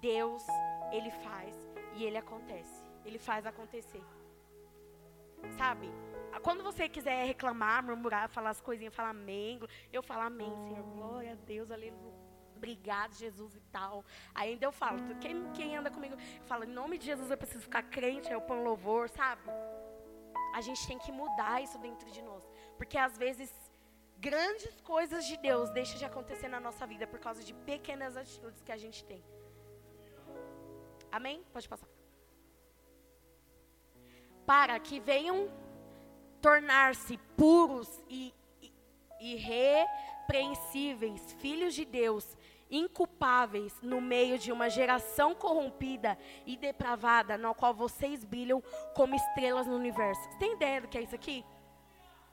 Deus, Ele faz e Ele acontece. Ele faz acontecer. Sabe? Quando você quiser reclamar, murmurar, falar as coisinhas, falar amém, eu falo amém, Senhor, glória a Deus, aleluia. Obrigado, Jesus e tal. Aí ainda eu falo, quem, quem anda comigo, eu falo, em nome de Jesus eu preciso ficar crente, eu ponho louvor, sabe? A gente tem que mudar isso dentro de nós. Porque às vezes grandes coisas de Deus deixam de acontecer na nossa vida por causa de pequenas atitudes que a gente tem. Amém? Pode passar. Para que venham tornar-se puros e, irrepreensíveis, filhos de Deus, inculpáveis no meio de uma geração corrompida e depravada, na qual vocês brilham como estrelas no universo. Você tem ideia do que é isso aqui?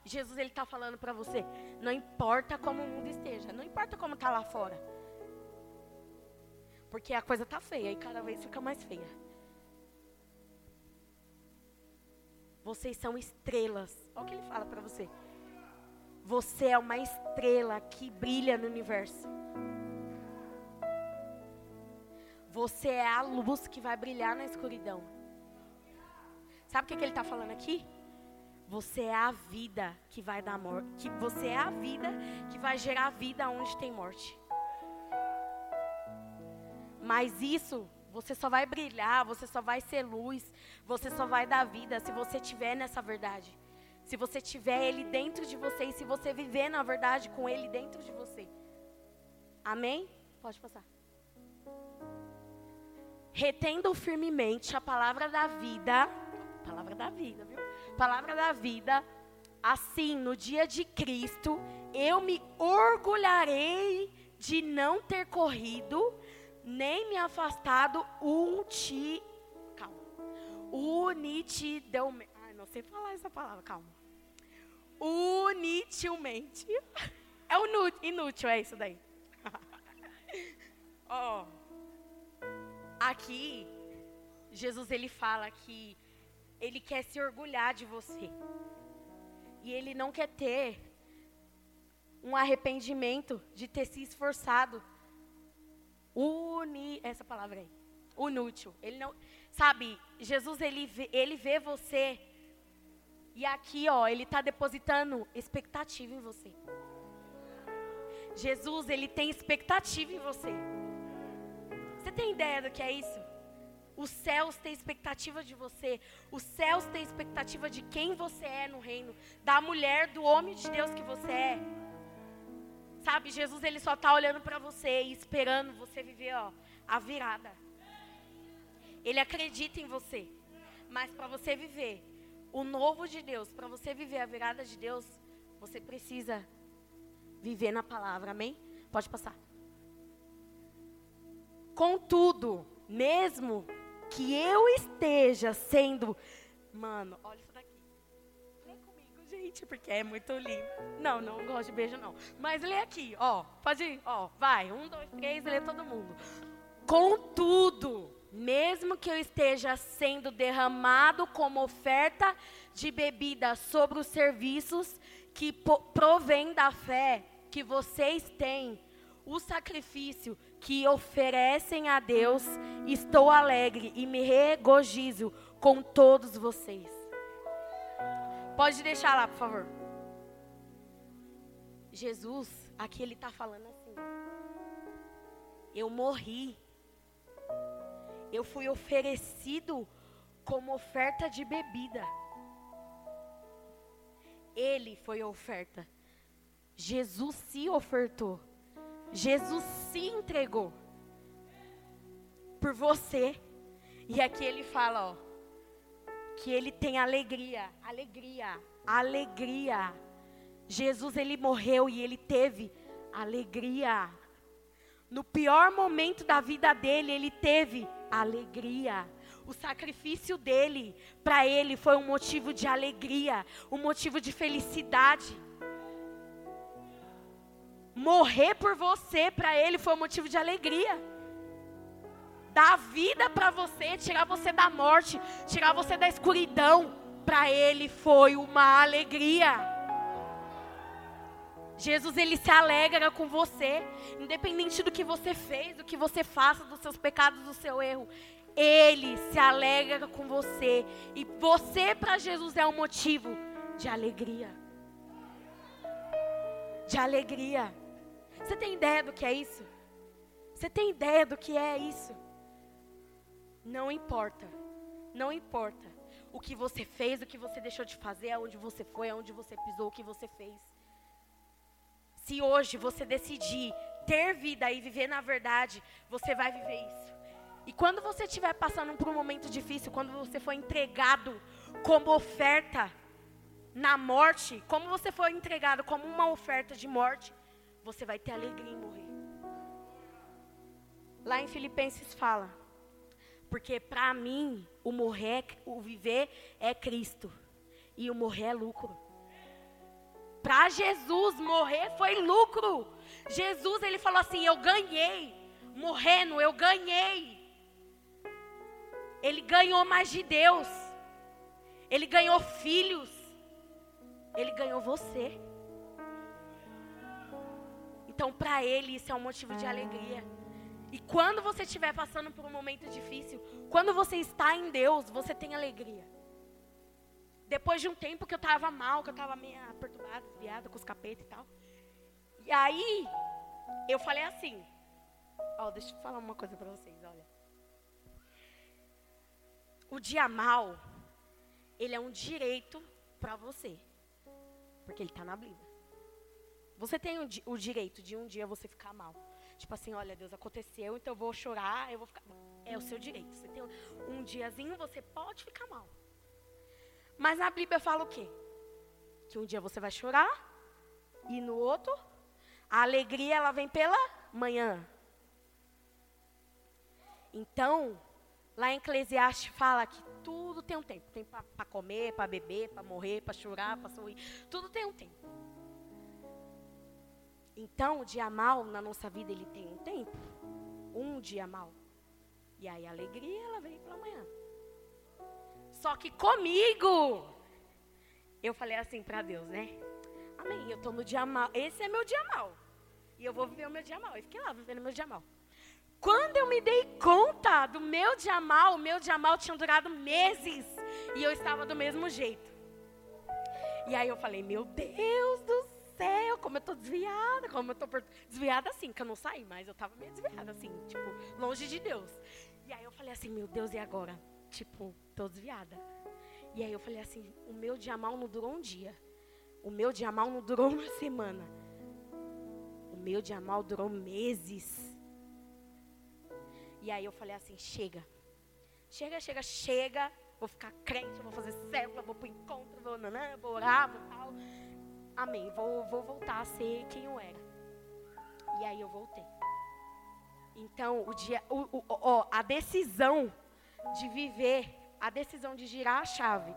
Jesus ele está falando para você, não importa como o mundo esteja, não importa como está lá fora, porque a coisa está feia e cada vez fica mais feia. Vocês são estrelas. Olha o que ele fala para você. Você é uma estrela que brilha no universo. Você é a luz que vai brilhar na escuridão. Sabe o que, que ele está falando aqui? Você é a vida que vai dar morte. Você é a vida que vai gerar vida onde tem morte. Mas isso você só vai brilhar, você só vai ser luz, você só vai dar vida se você tiver nessa verdade. Se você tiver ele dentro de você e se você viver na verdade com ele dentro de você. Amém? Pode passar retendo firmemente a palavra da vida, palavra da vida, viu? Palavra da vida, assim, no dia de Cristo, eu me orgulharei de não ter corrido, nem me afastado unti, calma, unitidamente, ai, não sei falar essa palavra, calma, unitilmente, é inútil, é isso daí, ó, oh. Aqui, Jesus ele fala que ele quer se orgulhar de você. E ele não quer ter um arrependimento de ter se esforçado. Uni, essa palavra aí. Inútil. Ele não, sabe, Jesus ele vê, ele vê você e aqui, ó, ele está depositando expectativa em você. Jesus, ele tem expectativa em você. Você tem ideia do que é isso? Os céus têm expectativa de você. Os céus têm expectativa de quem você é no reino, da mulher, do homem de Deus que você é. Sabe, Jesus ele só está olhando para você e esperando você viver ó, a virada. Ele acredita em você. Mas para você viver o novo de Deus, para você viver a virada de Deus, você precisa viver na palavra. Amém? Pode passar. Contudo, mesmo que eu esteja sendo. Mano, olha gente, porque é muito lindo. Não, não gosto de beijo, não. Mas lê aqui, ó. Pode ir, ó. Vai. Um, dois, três, lê todo mundo. Contudo, mesmo que eu esteja sendo derramado como oferta de bebida sobre os serviços que provém da fé que vocês têm, o sacrifício que oferecem a Deus, estou alegre e me regozijo com todos vocês. Pode deixar lá, por favor. Jesus, aqui ele está falando assim: Eu morri. Eu fui oferecido como oferta de bebida. Ele foi a oferta. Jesus se ofertou. Jesus se entregou por você. E aqui ele fala, ó, que ele tem alegria, alegria, alegria. Jesus ele morreu e ele teve alegria. No pior momento da vida dele, ele teve alegria. O sacrifício dele, para ele, foi um motivo de alegria, um motivo de felicidade. Morrer por você, para ele, foi um motivo de alegria. Dar vida para você, tirar você da morte, tirar você da escuridão, para ele foi uma alegria. Jesus ele se alegra com você, independente do que você fez, do que você faça, dos seus pecados, do seu erro. Ele se alegra com você. E você para Jesus é um motivo de alegria. De alegria. Você tem ideia do que é isso? Você tem ideia do que é isso? Não importa. Não importa o que você fez, o que você deixou de fazer, aonde você foi, aonde você pisou, o que você fez. Se hoje você decidir ter vida e viver na verdade, você vai viver isso. E quando você estiver passando por um momento difícil, quando você for entregado como oferta na morte, como você foi entregado como uma oferta de morte, você vai ter alegria em morrer. Lá em Filipenses fala, porque para mim o morrer, o viver é Cristo e o morrer é lucro. Para Jesus morrer foi lucro. Jesus ele falou assim: eu ganhei morrendo, eu ganhei. Ele ganhou mais de Deus. Ele ganhou filhos. Ele ganhou você. Então, para ele, isso é um motivo de alegria. E quando você estiver passando por um momento difícil, quando você está em Deus, você tem alegria. Depois de um tempo que eu estava mal, que eu estava meio perturbada, desviada com os capetas e tal. E aí, eu falei assim: Ó, deixa eu falar uma coisa para vocês, olha. O dia mal, ele é um direito para você. Porque ele está na Bíblia. Você tem o, o, direito de um dia você ficar mal. Tipo assim, olha, Deus, aconteceu, então eu vou chorar, eu vou ficar. É o seu direito. Você tem um diazinho, você pode ficar mal. Mas na Bíblia fala o quê? Que um dia você vai chorar e no outro a alegria ela vem pela manhã. Então, Lá em Eclesiastes fala que tudo tem um tempo. Tem para comer, para beber, para morrer, para chorar, para sorrir. Tudo tem um tempo. Então, o dia mal na nossa vida, ele tem um tempo. Um dia mal. E aí a alegria, ela vem para amanhã. Só que comigo, eu falei assim para Deus, né? Amém, eu estou no dia mal. Esse é meu dia mal. E eu vou viver o meu dia mal. Eu fiquei lá vivendo o meu dia mal. Quando eu me dei conta do meu dia mal, o meu dia mal tinha durado meses e eu estava do mesmo jeito. E aí eu falei, meu Deus do como eu tô desviada, como eu tô desviada assim, que eu não saí, mas eu tava meio desviada assim, tipo, longe de Deus. E aí eu falei assim, meu Deus, e agora? Tipo, tô desviada. E aí eu falei assim, o meu dia mal não durou um dia. O meu dia mal não durou uma semana. O meu dia mal durou meses. E aí eu falei assim: chega. Chega, chega, chega. Vou ficar crente, vou fazer célula, vou pro encontro, vou, nanã, vou orar, vou tal. Amém. Vou, vou voltar a ser quem eu era. E aí eu voltei. Então, o dia, o, o, o, a decisão de viver, a decisão de girar a chave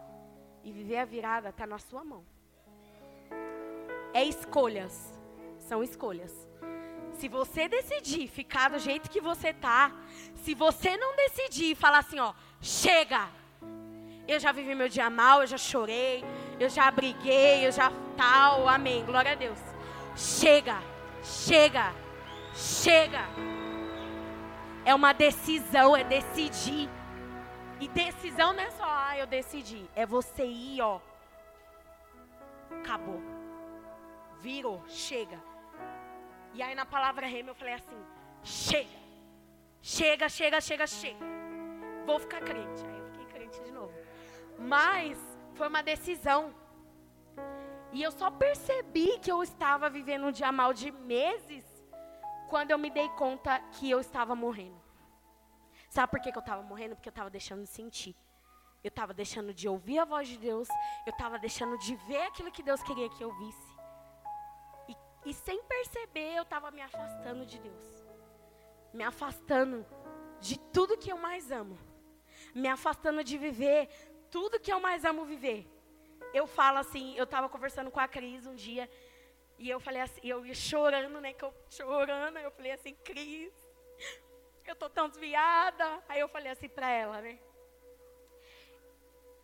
e viver a virada está na sua mão. É escolhas. São escolhas. Se você decidir ficar do jeito que você tá, se você não decidir falar assim, ó, chega. Eu já vivi meu dia mal, eu já chorei, eu já briguei, eu já tal, amém. Glória a Deus. Chega. Chega. Chega. É uma decisão, é decidir. E decisão não é só, ah, eu decidi. É você ir, ó. Acabou. Virou, chega. E aí na palavra rema eu falei assim: chega, chega, chega, chega, chega. Vou ficar crente. Aí eu fiquei crente de novo. Mas foi uma decisão. E eu só percebi que eu estava vivendo um dia mal de meses quando eu me dei conta que eu estava morrendo. Sabe por que, que eu estava morrendo? Porque eu estava deixando de sentir. Eu estava deixando de ouvir a voz de Deus. Eu estava deixando de ver aquilo que Deus queria que eu visse. E, e sem perceber, eu estava me afastando de Deus. Me afastando de tudo que eu mais amo. Me afastando de viver tudo que eu mais amo viver. Eu falo assim, eu estava conversando com a Cris um dia. E eu falei assim, eu ia chorando, né? Que eu chorando, eu falei assim, Cris, eu tô tão desviada. Aí eu falei assim para ela, né?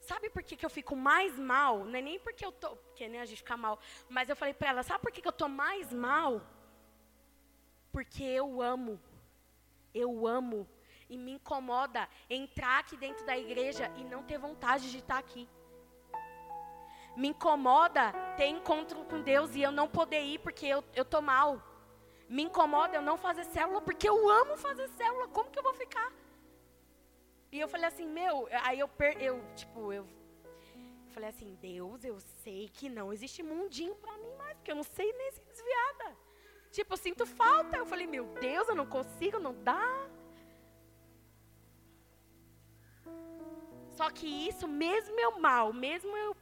Sabe por que, que eu fico mais mal? Não é nem porque eu tô, porque né, a gente fica mal, mas eu falei para ela, sabe por que, que eu tô mais mal? Porque eu amo. Eu amo e me incomoda entrar aqui dentro da igreja e não ter vontade de estar aqui. Me incomoda ter encontro com Deus e eu não poder ir porque eu, eu tô mal. Me incomoda eu não fazer célula porque eu amo fazer célula. Como que eu vou ficar? E eu falei assim, meu, aí eu, eu tipo, eu, eu falei assim, Deus, eu sei que não existe mundinho para mim mais, porque eu não sei nem se desviada. Tipo, eu sinto falta. Eu falei, meu Deus, eu não consigo, não dá. Só que isso, mesmo eu mal, mesmo eu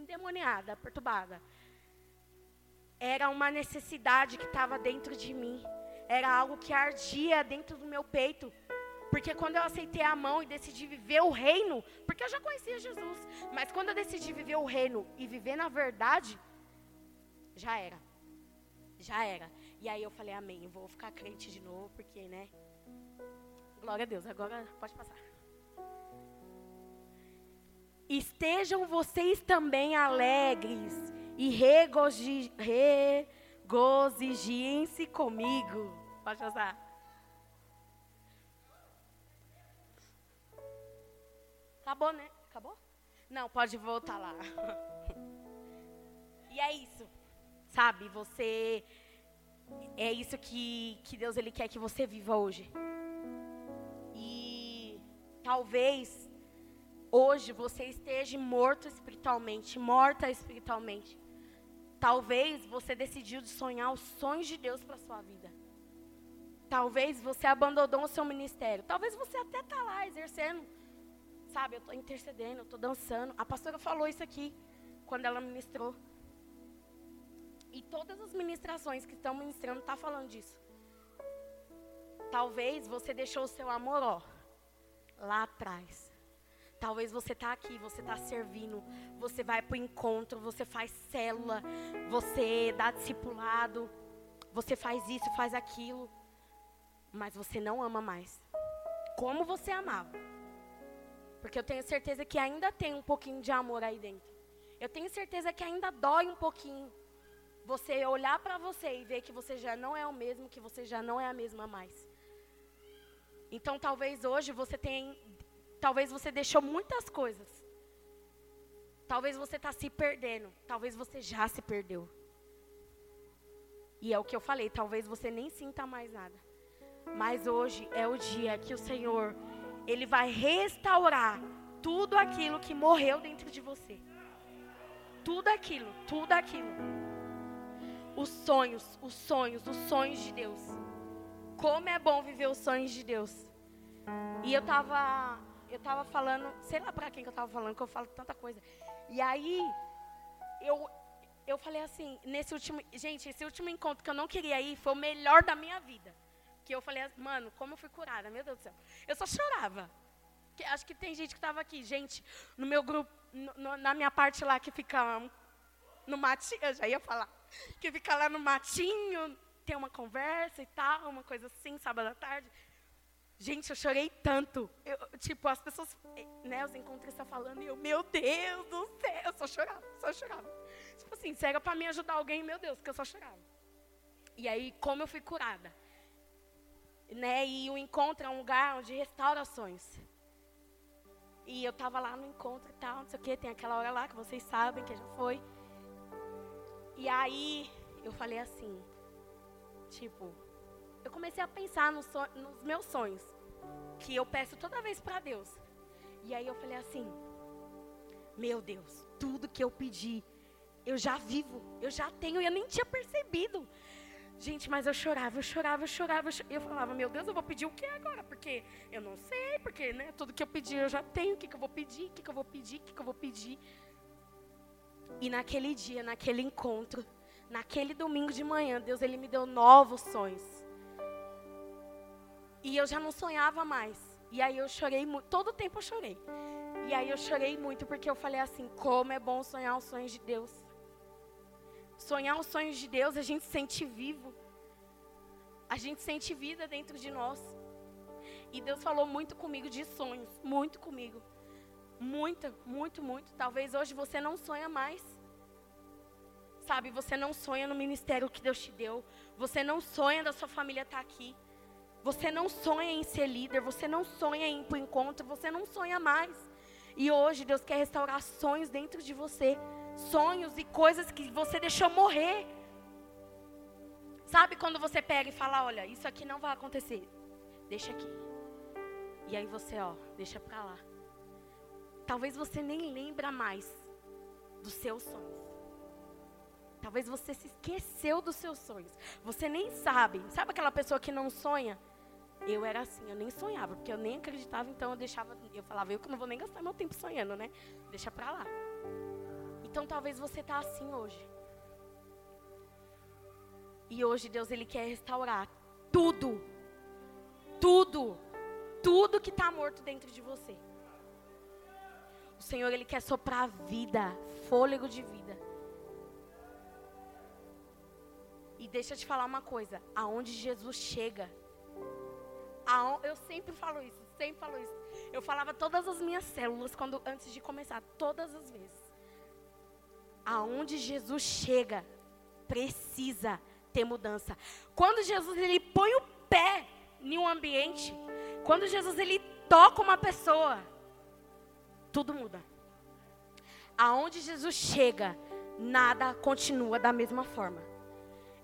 endemoniada, perturbada, era uma necessidade que estava dentro de mim. Era algo que ardia dentro do meu peito. Porque quando eu aceitei a mão e decidi viver o reino, porque eu já conhecia Jesus, mas quando eu decidi viver o reino e viver na verdade, já era. Já era. E aí eu falei, amém, vou ficar crente de novo, porque, né? Glória a Deus, agora pode passar. Estejam vocês também alegres e regozigiem-se comigo. Pode usar. Acabou, né? Acabou? Não, pode voltar lá. e é isso. Sabe, você é isso que, que Deus ele quer que você viva hoje. E talvez hoje você esteja morto espiritualmente, morta espiritualmente. Talvez você decidiu de sonhar os sonhos de Deus para sua vida. Talvez você abandonou o seu ministério. Talvez você até está lá exercendo. Sabe, eu estou intercedendo, eu estou dançando. A pastora falou isso aqui quando ela ministrou. E todas as ministrações que estão ministrando estão tá falando disso. Talvez você deixou o seu amor, ó, lá atrás. Talvez você está aqui, você está servindo, você vai para o encontro, você faz célula, você dá discipulado, você faz isso, faz aquilo, mas você não ama mais. Como você amava. Porque eu tenho certeza que ainda tem um pouquinho de amor aí dentro. Eu tenho certeza que ainda dói um pouquinho. Você olhar para você e ver que você já não é o mesmo, que você já não é a mesma mais. Então talvez hoje você tenha Talvez você deixou muitas coisas. Talvez você está se perdendo. Talvez você já se perdeu. E é o que eu falei, talvez você nem sinta mais nada. Mas hoje é o dia que o Senhor, Ele vai restaurar tudo aquilo que morreu dentro de você. Tudo aquilo, tudo aquilo. Os sonhos, os sonhos, os sonhos de Deus. Como é bom viver os sonhos de Deus. E eu estava eu estava falando, sei lá para quem que eu estava falando, que eu falo tanta coisa. E aí, eu, eu falei assim, nesse último, gente, esse último encontro que eu não queria ir foi o melhor da minha vida. Que eu falei, mano, como eu fui curada, meu Deus do céu. Eu só chorava. Que, acho que tem gente que estava aqui, gente, no meu grupo, no, na minha parte lá que fica no matinho, eu já ia falar, que fica lá no matinho, tem uma conversa e tal, uma coisa assim, sábado à tarde. Gente, eu chorei tanto. Eu, tipo, as pessoas, né, os encontristas falando, e eu, meu Deus do céu, eu só chorava, só chorava. Tipo assim, se era para me ajudar alguém, meu Deus, que eu só chorava. E aí, como eu fui curada. Né, e o encontro é um lugar de restaurações. E eu tava lá no encontro e tal, não sei o que, tem aquela hora lá que vocês sabem que já foi. E aí, eu falei assim, tipo, eu comecei a pensar nos, nos meus sonhos, que eu peço toda vez para Deus. E aí eu falei assim: Meu Deus, tudo que eu pedi, eu já vivo, eu já tenho, eu nem tinha percebido. Gente, mas eu chorava, eu chorava, eu chorava. Eu, chorava. eu falava, meu Deus, eu vou pedir o que agora? Porque eu não sei, porque né, tudo que eu pedi eu já tenho. O que, que eu vou pedir? O que, que eu vou pedir? O que, que eu vou pedir? E naquele dia, naquele encontro, naquele domingo de manhã, Deus ele me deu novos sonhos. E eu já não sonhava mais. E aí eu chorei muito, todo tempo eu chorei. E aí eu chorei muito porque eu falei assim, como é bom sonhar os sonhos de Deus. Sonhar os sonhos de Deus, a gente sente vivo. A gente sente vida dentro de nós. E Deus falou muito comigo de sonhos, muito comigo. Muito, muito, muito. Talvez hoje você não sonha mais. Sabe, você não sonha no ministério que Deus te deu. Você não sonha da sua família estar aqui. Você não sonha em ser líder, você não sonha em ir para o encontro, você não sonha mais. E hoje Deus quer restaurar sonhos dentro de você. Sonhos e coisas que você deixou morrer. Sabe quando você pega e fala, olha, isso aqui não vai acontecer. Deixa aqui. E aí você, ó, deixa para lá. Talvez você nem lembra mais dos seus sonhos. Talvez você se esqueceu dos seus sonhos. Você nem sabe. Sabe aquela pessoa que não sonha? Eu era assim, eu nem sonhava, porque eu nem acreditava, então eu deixava, eu falava, eu que não vou nem gastar meu tempo sonhando, né? Deixa pra lá. Então talvez você tá assim hoje. E hoje Deus ele quer restaurar tudo. Tudo. Tudo que está morto dentro de você. O Senhor ele quer soprar vida, fôlego de vida. E deixa eu te falar uma coisa, aonde Jesus chega, eu sempre falo isso, sempre falo isso. Eu falava todas as minhas células quando antes de começar, todas as vezes. Aonde Jesus chega, precisa ter mudança. Quando Jesus ele põe o pé em um ambiente, quando Jesus ele toca uma pessoa, tudo muda. Aonde Jesus chega, nada continua da mesma forma.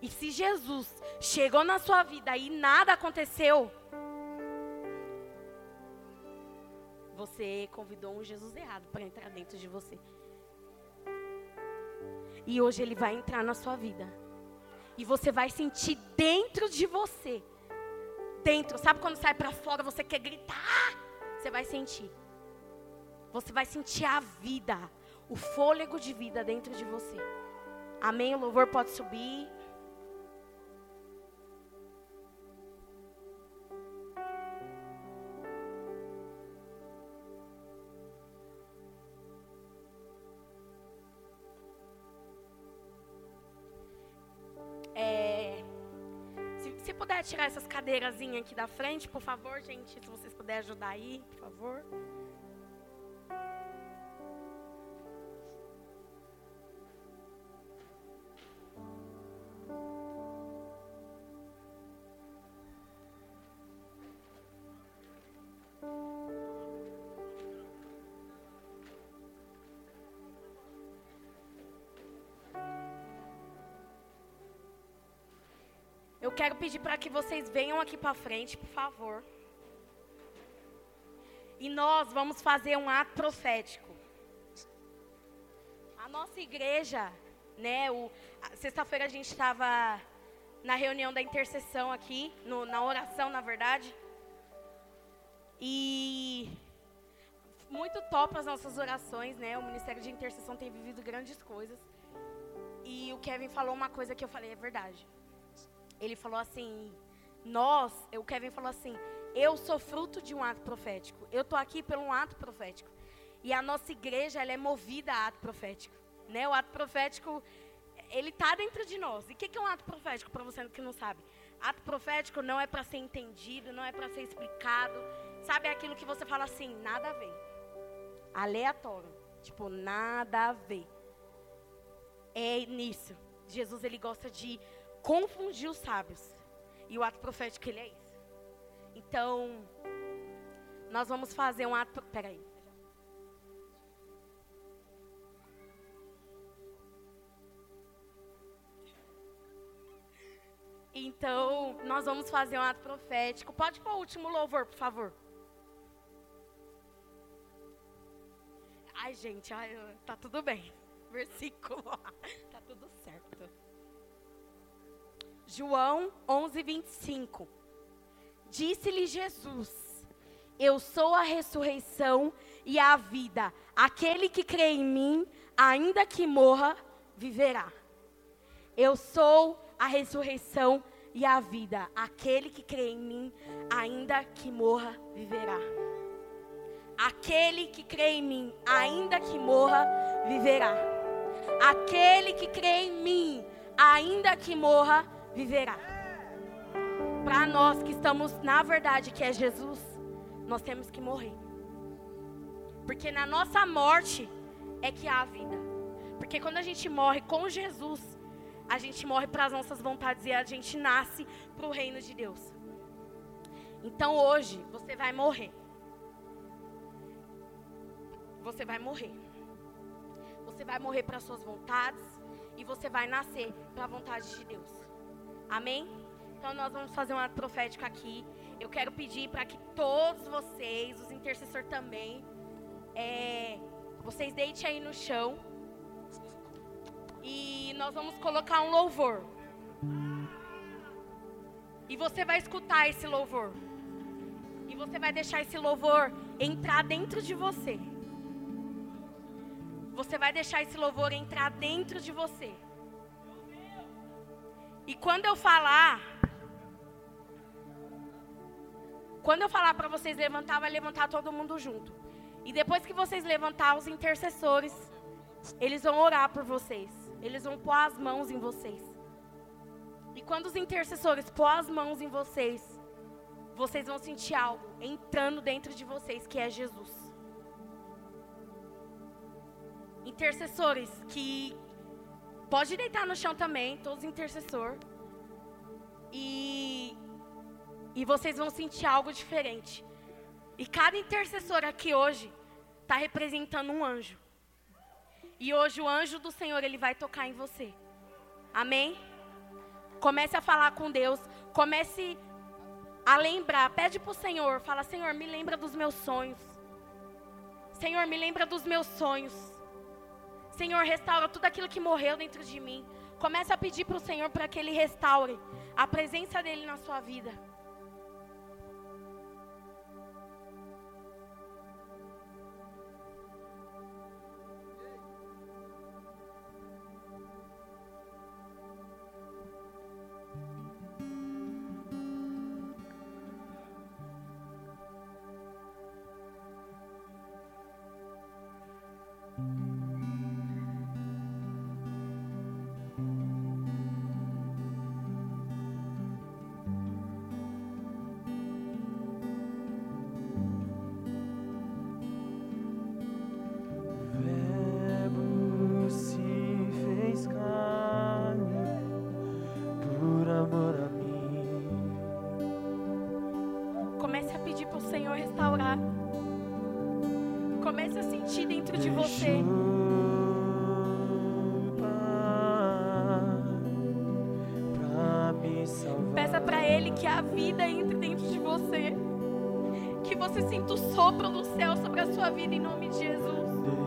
E se Jesus chegou na sua vida e nada aconteceu, Você convidou um Jesus errado para entrar dentro de você. E hoje ele vai entrar na sua vida. E você vai sentir dentro de você. Dentro, sabe quando sai para fora, você quer gritar? Você vai sentir. Você vai sentir a vida, o fôlego de vida dentro de você. Amém? O louvor pode subir. Tirar essas cadeirazinhas aqui da frente, por favor, gente, se vocês puderem ajudar aí, por favor. Quero pedir para que vocês venham aqui para frente, por favor. E nós vamos fazer um ato profético. A nossa igreja, né, sexta-feira a gente estava na reunião da intercessão aqui, no, na oração, na verdade. E muito top as nossas orações, né? O Ministério de Intercessão tem vivido grandes coisas. E o Kevin falou uma coisa que eu falei, é verdade ele falou assim: Nós, o Kevin falou assim: Eu sou fruto de um ato profético. Eu estou aqui pelo um ato profético. E a nossa igreja, ela é movida a ato profético. Né? O ato profético, ele está dentro de nós. E o que, que é um ato profético, para você que não sabe? Ato profético não é para ser entendido, não é para ser explicado. Sabe aquilo que você fala assim, nada a ver. Aleatório. Tipo, nada a ver. É nisso. Jesus, ele gosta de confundir os sábios. E o ato profético, ele é isso. Então, nós vamos fazer um ato. Peraí. Então, nós vamos fazer um ato profético. Pode pôr o último louvor, por favor. Ai, gente, ai, tá tudo bem. Versículo. Tá tudo certo. João 11, 25. Disse-lhe Jesus: Eu sou a ressurreição e a vida. Aquele que crê em mim, ainda que morra, viverá. Eu sou a ressurreição e a vida. Aquele que crê em mim, ainda que morra, viverá. Aquele que crê em mim, ainda que morra, viverá. Aquele que crê em mim, ainda que morra, viverá. Para nós que estamos na verdade, que é Jesus, nós temos que morrer. Porque na nossa morte é que há a vida. Porque quando a gente morre com Jesus, a gente morre para as nossas vontades e a gente nasce para o reino de Deus. Então hoje você vai morrer você vai morrer. Você vai morrer para suas vontades e você vai nascer para a vontade de Deus. Amém? Então nós vamos fazer uma profética aqui. Eu quero pedir para que todos vocês, os intercessores também, é, vocês deitem aí no chão. E nós vamos colocar um louvor. E você vai escutar esse louvor. E você vai deixar esse louvor entrar dentro de você você vai deixar esse louvor entrar dentro de você. E quando eu falar, quando eu falar para vocês levantar, vai levantar todo mundo junto. E depois que vocês levantar, os intercessores, eles vão orar por vocês. Eles vão pôr as mãos em vocês. E quando os intercessores pôr as mãos em vocês, vocês vão sentir algo entrando dentro de vocês, que é Jesus intercessores que pode deitar no chão também, todos intercessor. E e vocês vão sentir algo diferente. E cada intercessor aqui hoje está representando um anjo. E hoje o anjo do Senhor ele vai tocar em você. Amém? Comece a falar com Deus. Comece a lembrar. Pede para o Senhor. Fala, Senhor, me lembra dos meus sonhos. Senhor, me lembra dos meus sonhos. Senhor, restaura tudo aquilo que morreu dentro de mim. Comece a pedir para o Senhor para que Ele restaure a presença dEle na sua vida.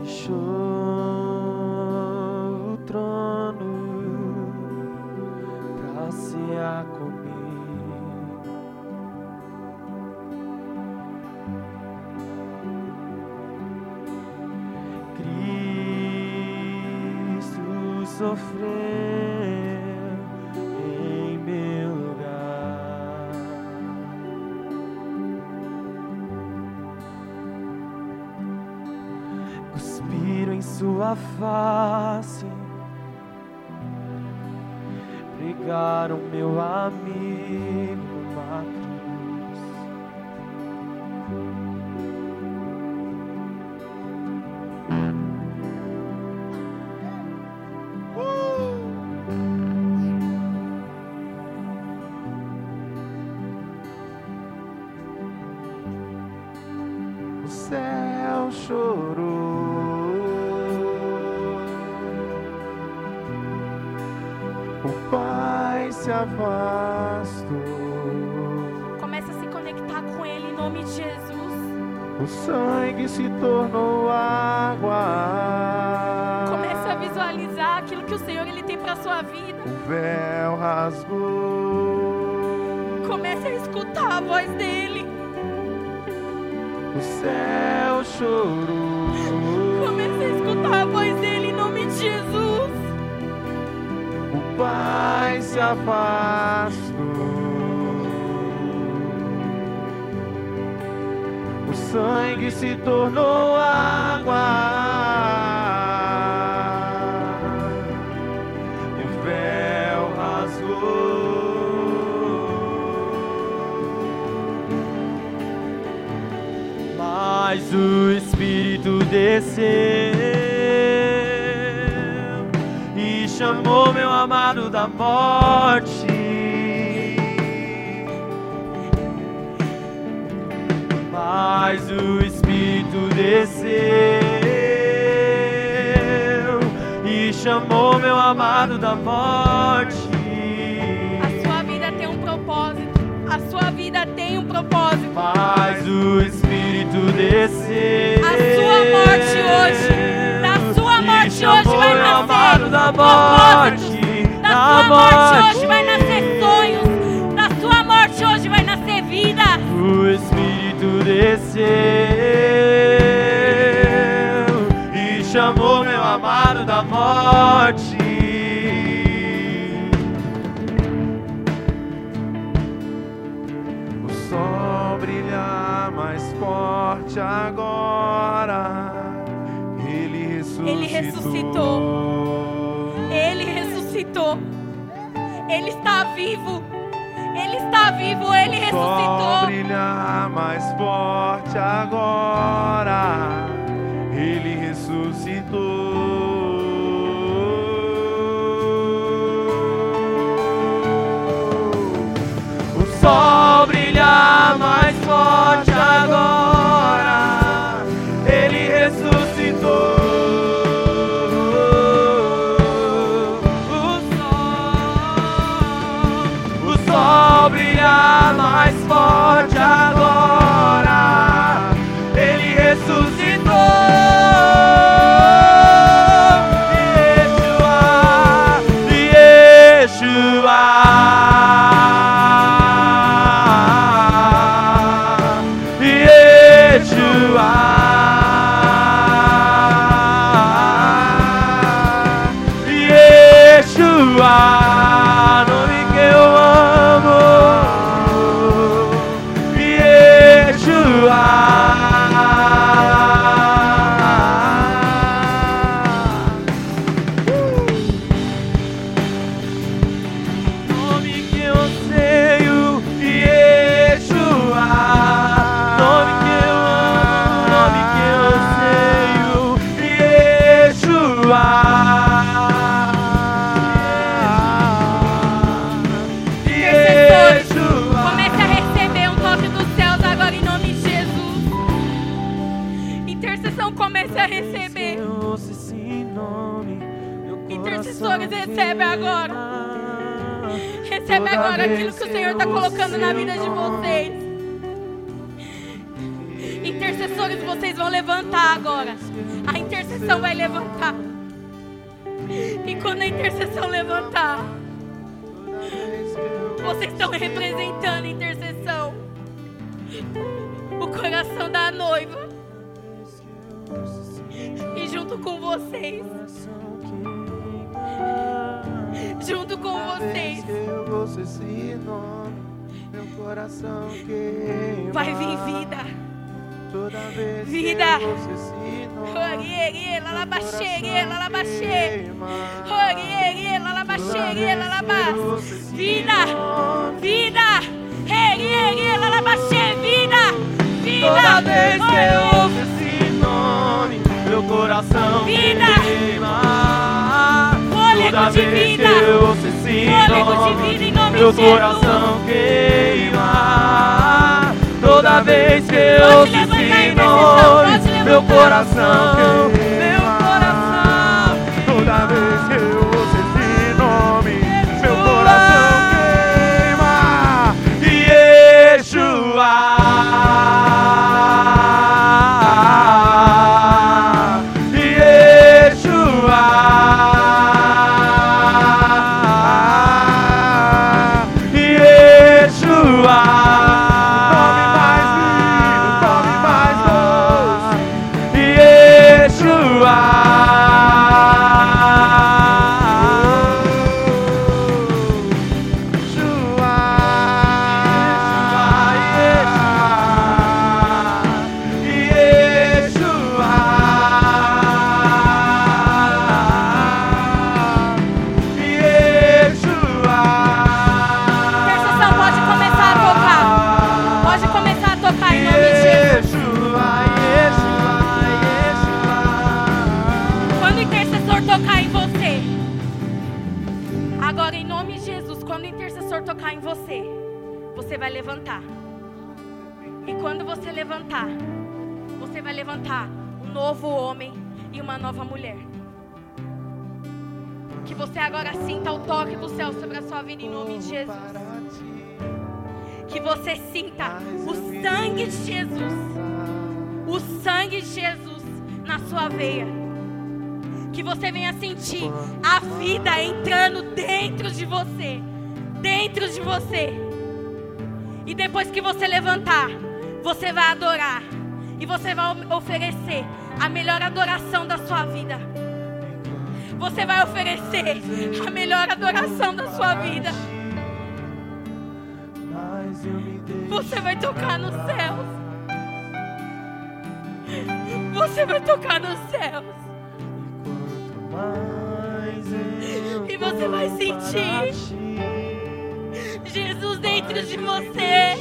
Sua face. Pregaram meu amigo Comece a escutar a voz dele em nome de Jesus. o Pai se afastou. O sangue se tornou desceu e chamou meu amado da morte. Mas o Espírito desceu e chamou meu amado da morte. A sua vida tem um propósito. A sua vida tem um propósito. Mas o Espírito desceu. Morte hoje, da sua morte hoje vai nascer da morte. Da morte hoje ressuscitou. brilha mais forte agora. E junto com vocês, junto com vocês, vai vir vida. Toda vez Vida. que eu ouço esse Vida, vida. Eriere, lalabaxere, vida. Toda Vida. vez que esse nome, meu coração Vida. queima. Fôlego Toda de vez vida. que eu ouço esse Fôlego de nome, vida em nome meu de Jesus. coração queima. Toda vez que eu ouço esse nome, meu coração queima. Meu sangue de Jesus. O sangue de Jesus na sua veia. Que você venha sentir a vida entrando dentro de você. Dentro de você. E depois que você levantar, você vai adorar. E você vai oferecer a melhor adoração da sua vida. Você vai oferecer a melhor adoração da sua vida. Você vai tocar nos céus. Você vai tocar nos céus. E você vai sentir Jesus dentro de você.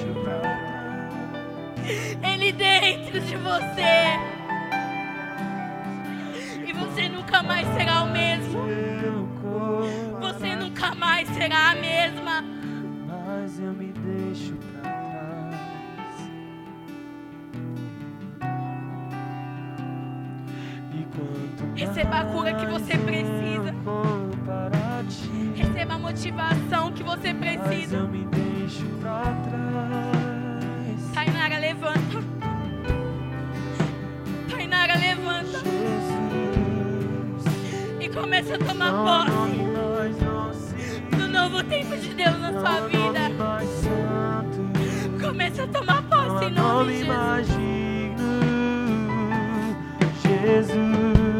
Ele dentro de você. E você nunca mais será o mesmo. Você nunca mais será a mesma. Eu me deixo pra trás. Receba a cura que você precisa. Receba a motivação que você precisa. eu me deixo pra trás. Tainara, levanta. Tainara, levanta. Jesus, E começa a tomar posse do novo tempo de Deus na sua vida. Começa a tomar posse em nome de Jesus. Jesus.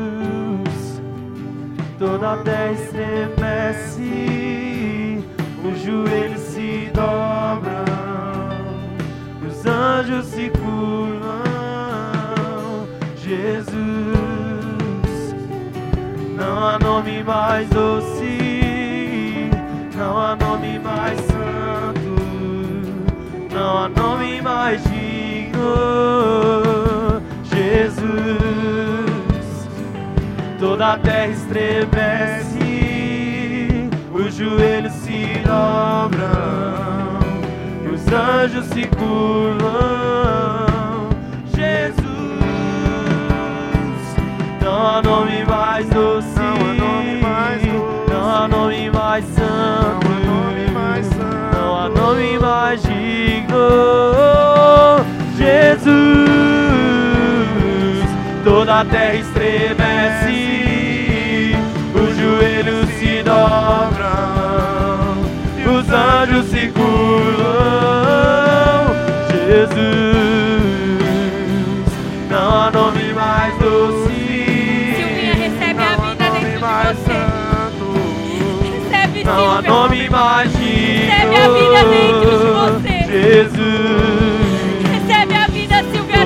Toda terra estremece, os joelhos se dobram, os anjos se curvam, Jesus. Não há nome mais doce, não há nome mais não há nome mais digno, Jesus. Toda a terra estremece, os joelhos se dobram, e os anjos se curvam, Jesus. Não há nome mais doce, Não há nome mais doce. não há nome mais santo, Não há nome mais santo. Jesus. Toda a terra estremece, os joelhos se dobram, e os anjos se curvam, Jesus. Não há nome mais doce. Silvinha, recebe a vida dentro de você. Recebe, Não há nome mais digno. Recebe a vida dentro de você. Jesus. Recebe a vida, Silvia,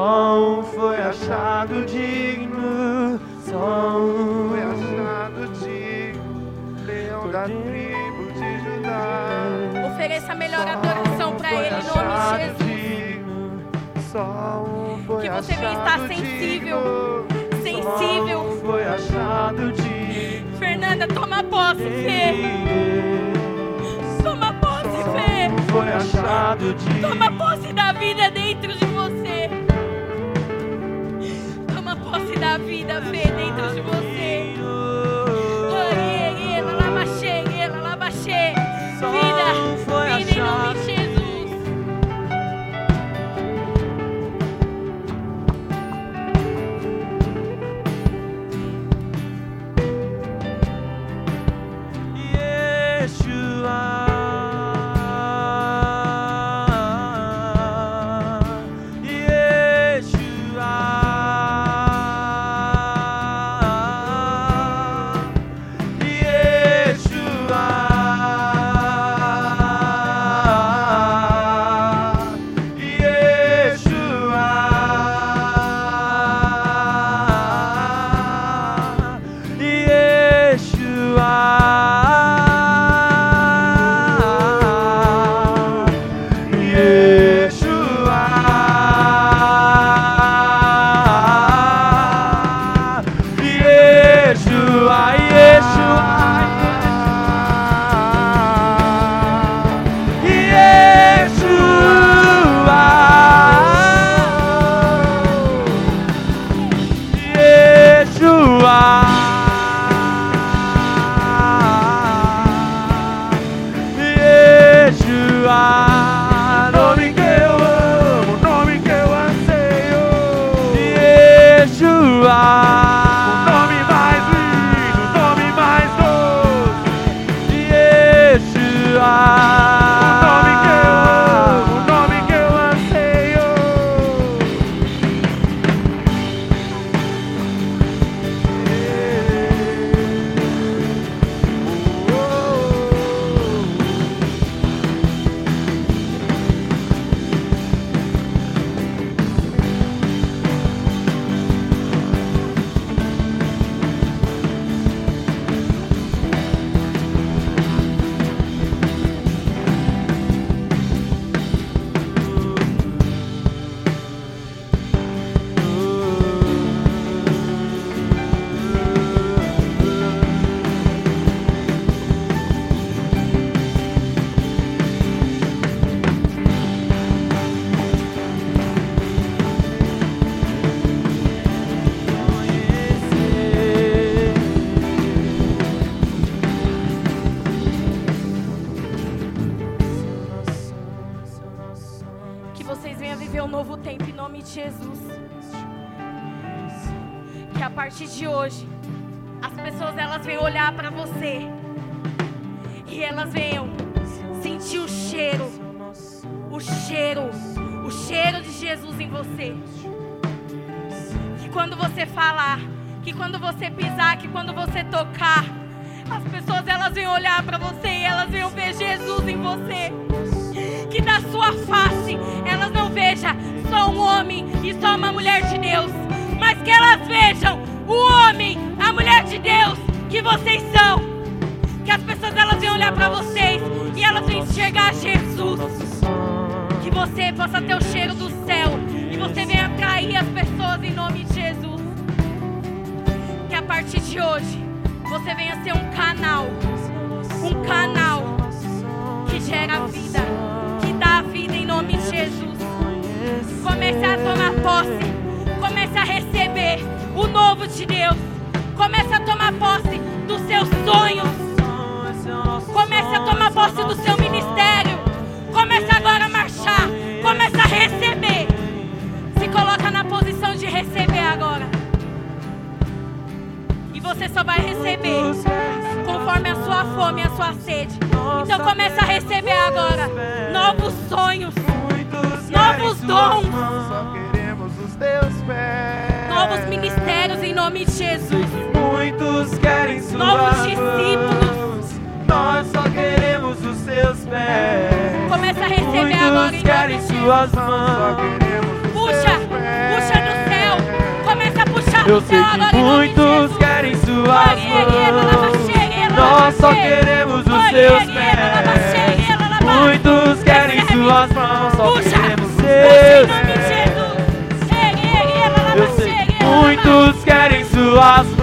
Só um foi achado digno, só um foi achado digno, leão da tribo de Judá. Ofereça a melhor adoração para ele em nome de Jesus. só um foi que você venha estar tá sensível, sensível. Só um foi achado digno. Fernanda, toma posse, Fê toma posse, Fê. Toma posse da vida dentro de você. da vida ver dentro de você. ます。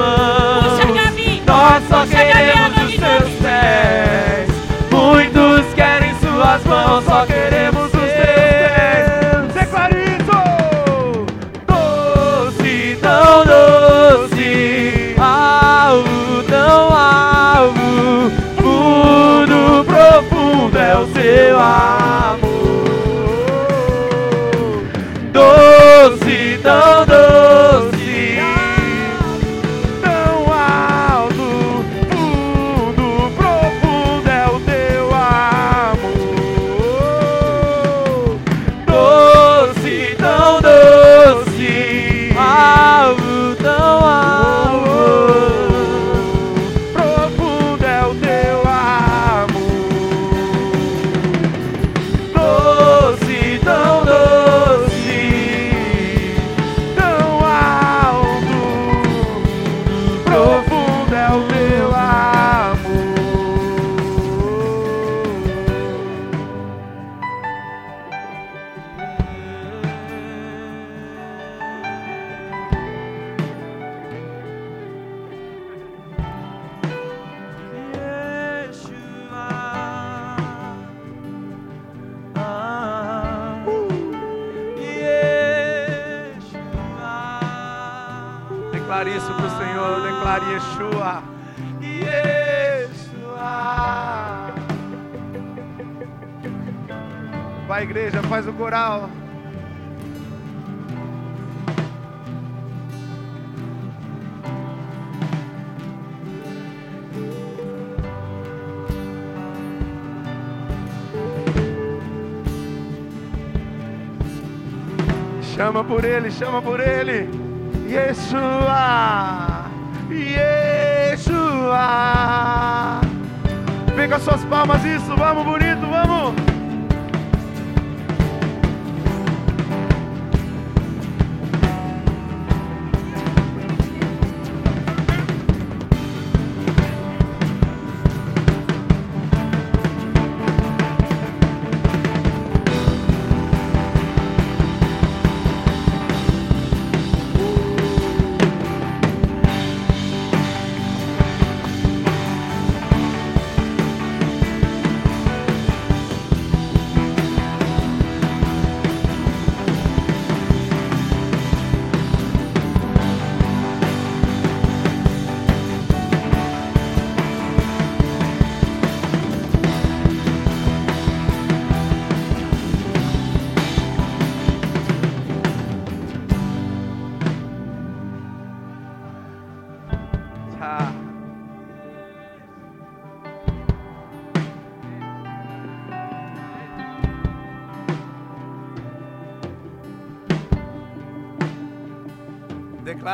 neshama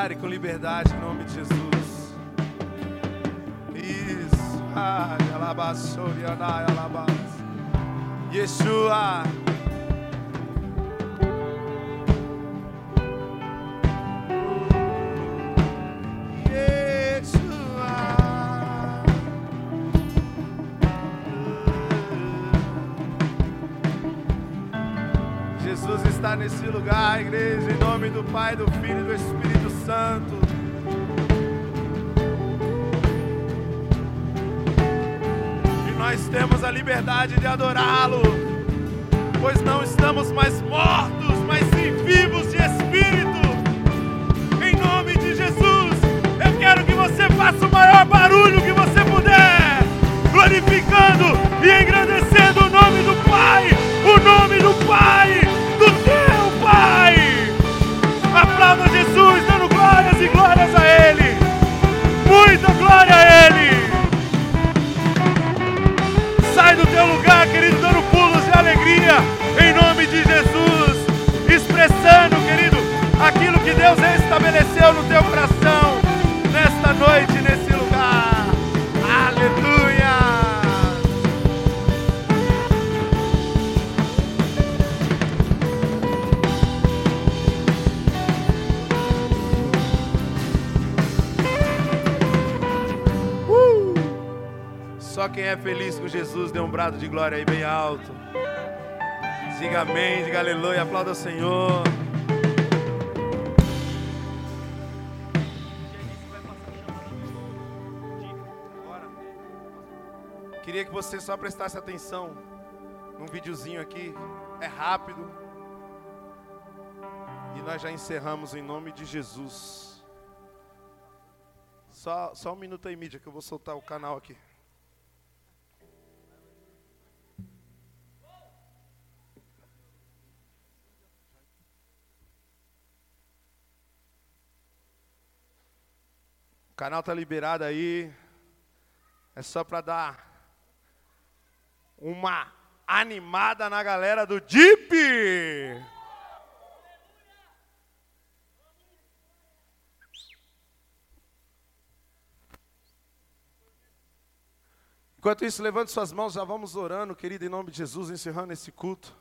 declare com liberdade em nome de Jesus. Isso. Ah, Yeshua. Jesus está nesse lugar, igreja, em nome do Pai, do Filho e do Espírito. Santo. E nós temos a liberdade de adorá-lo, pois não estamos mais mortos, mas sim vivos de espírito. Em nome de Jesus, eu quero que você faça o maior barulho que você puder, glorificando e engrandecendo o nome do Pai, o nome do Pai. Estabeleceu no teu coração nesta noite, nesse lugar. Aleluia! Uh! Só quem é feliz com Jesus dê um brado de glória aí bem alto. Diga amém, diga aleluia, aplauda o Senhor. Você só prestasse atenção num videozinho aqui. É rápido. E nós já encerramos em nome de Jesus. Só, só um minuto aí, mídia, que eu vou soltar o canal aqui. O canal tá liberado aí. É só para dar uma animada na galera do Jeep. Enquanto isso, levante suas mãos, já vamos orando, querido, em nome de Jesus, encerrando esse culto.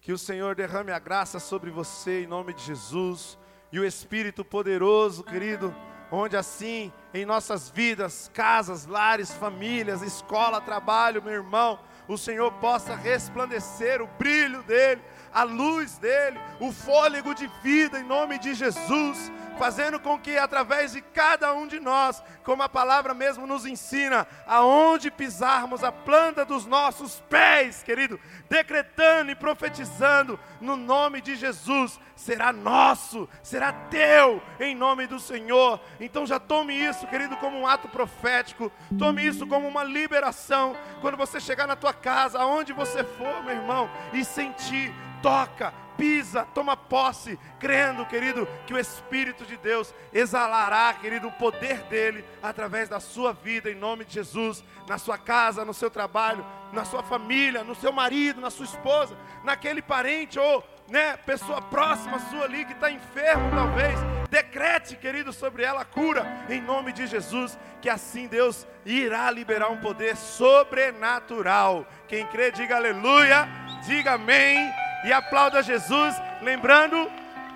Que o Senhor derrame a graça sobre você, em nome de Jesus. E o Espírito poderoso, querido, onde assim, em nossas vidas, casas, lares, famílias, escola, trabalho, meu irmão, o Senhor possa resplandecer o brilho dele, a luz dele, o fôlego de vida, em nome de Jesus fazendo com que através de cada um de nós, como a palavra mesmo nos ensina, aonde pisarmos a planta dos nossos pés, querido, decretando e profetizando no nome de Jesus, será nosso, será teu, em nome do Senhor. Então já tome isso, querido, como um ato profético, tome isso como uma liberação. Quando você chegar na tua casa, aonde você for, meu irmão, e sentir, toca, pisa, toma posse, crendo, querido, que o Espírito de Deus exalará, querido, o poder dele através da sua vida, em nome de Jesus, na sua casa, no seu trabalho, na sua família, no seu marido, na sua esposa, naquele parente ou né, pessoa próxima sua ali que está enfermo, talvez. Decrete, querido, sobre ela a cura, em nome de Jesus, que assim Deus irá liberar um poder sobrenatural. Quem crê, diga aleluia, diga amém e aplauda Jesus, lembrando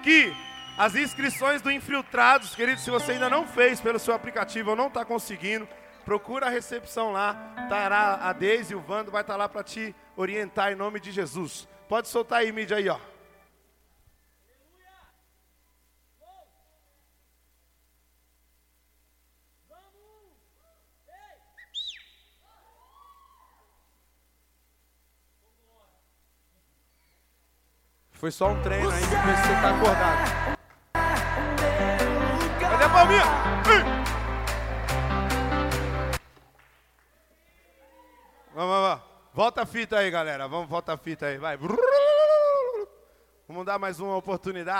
que as inscrições do Infiltrados, querido, se você ainda não fez pelo seu aplicativo ou não está conseguindo, procura a recepção lá, estará a Deise e o Vando, vai estar lá para te orientar em nome de Jesus. Pode soltar aí, mídia aí, ó. Foi só um treino aí, pra ver se você tá acordado. Cadê a palminha? Vamos, vamos, vamos. Volta a fita aí, galera. Vamos, volta a fita aí, vai. Vamos dar mais uma oportunidade.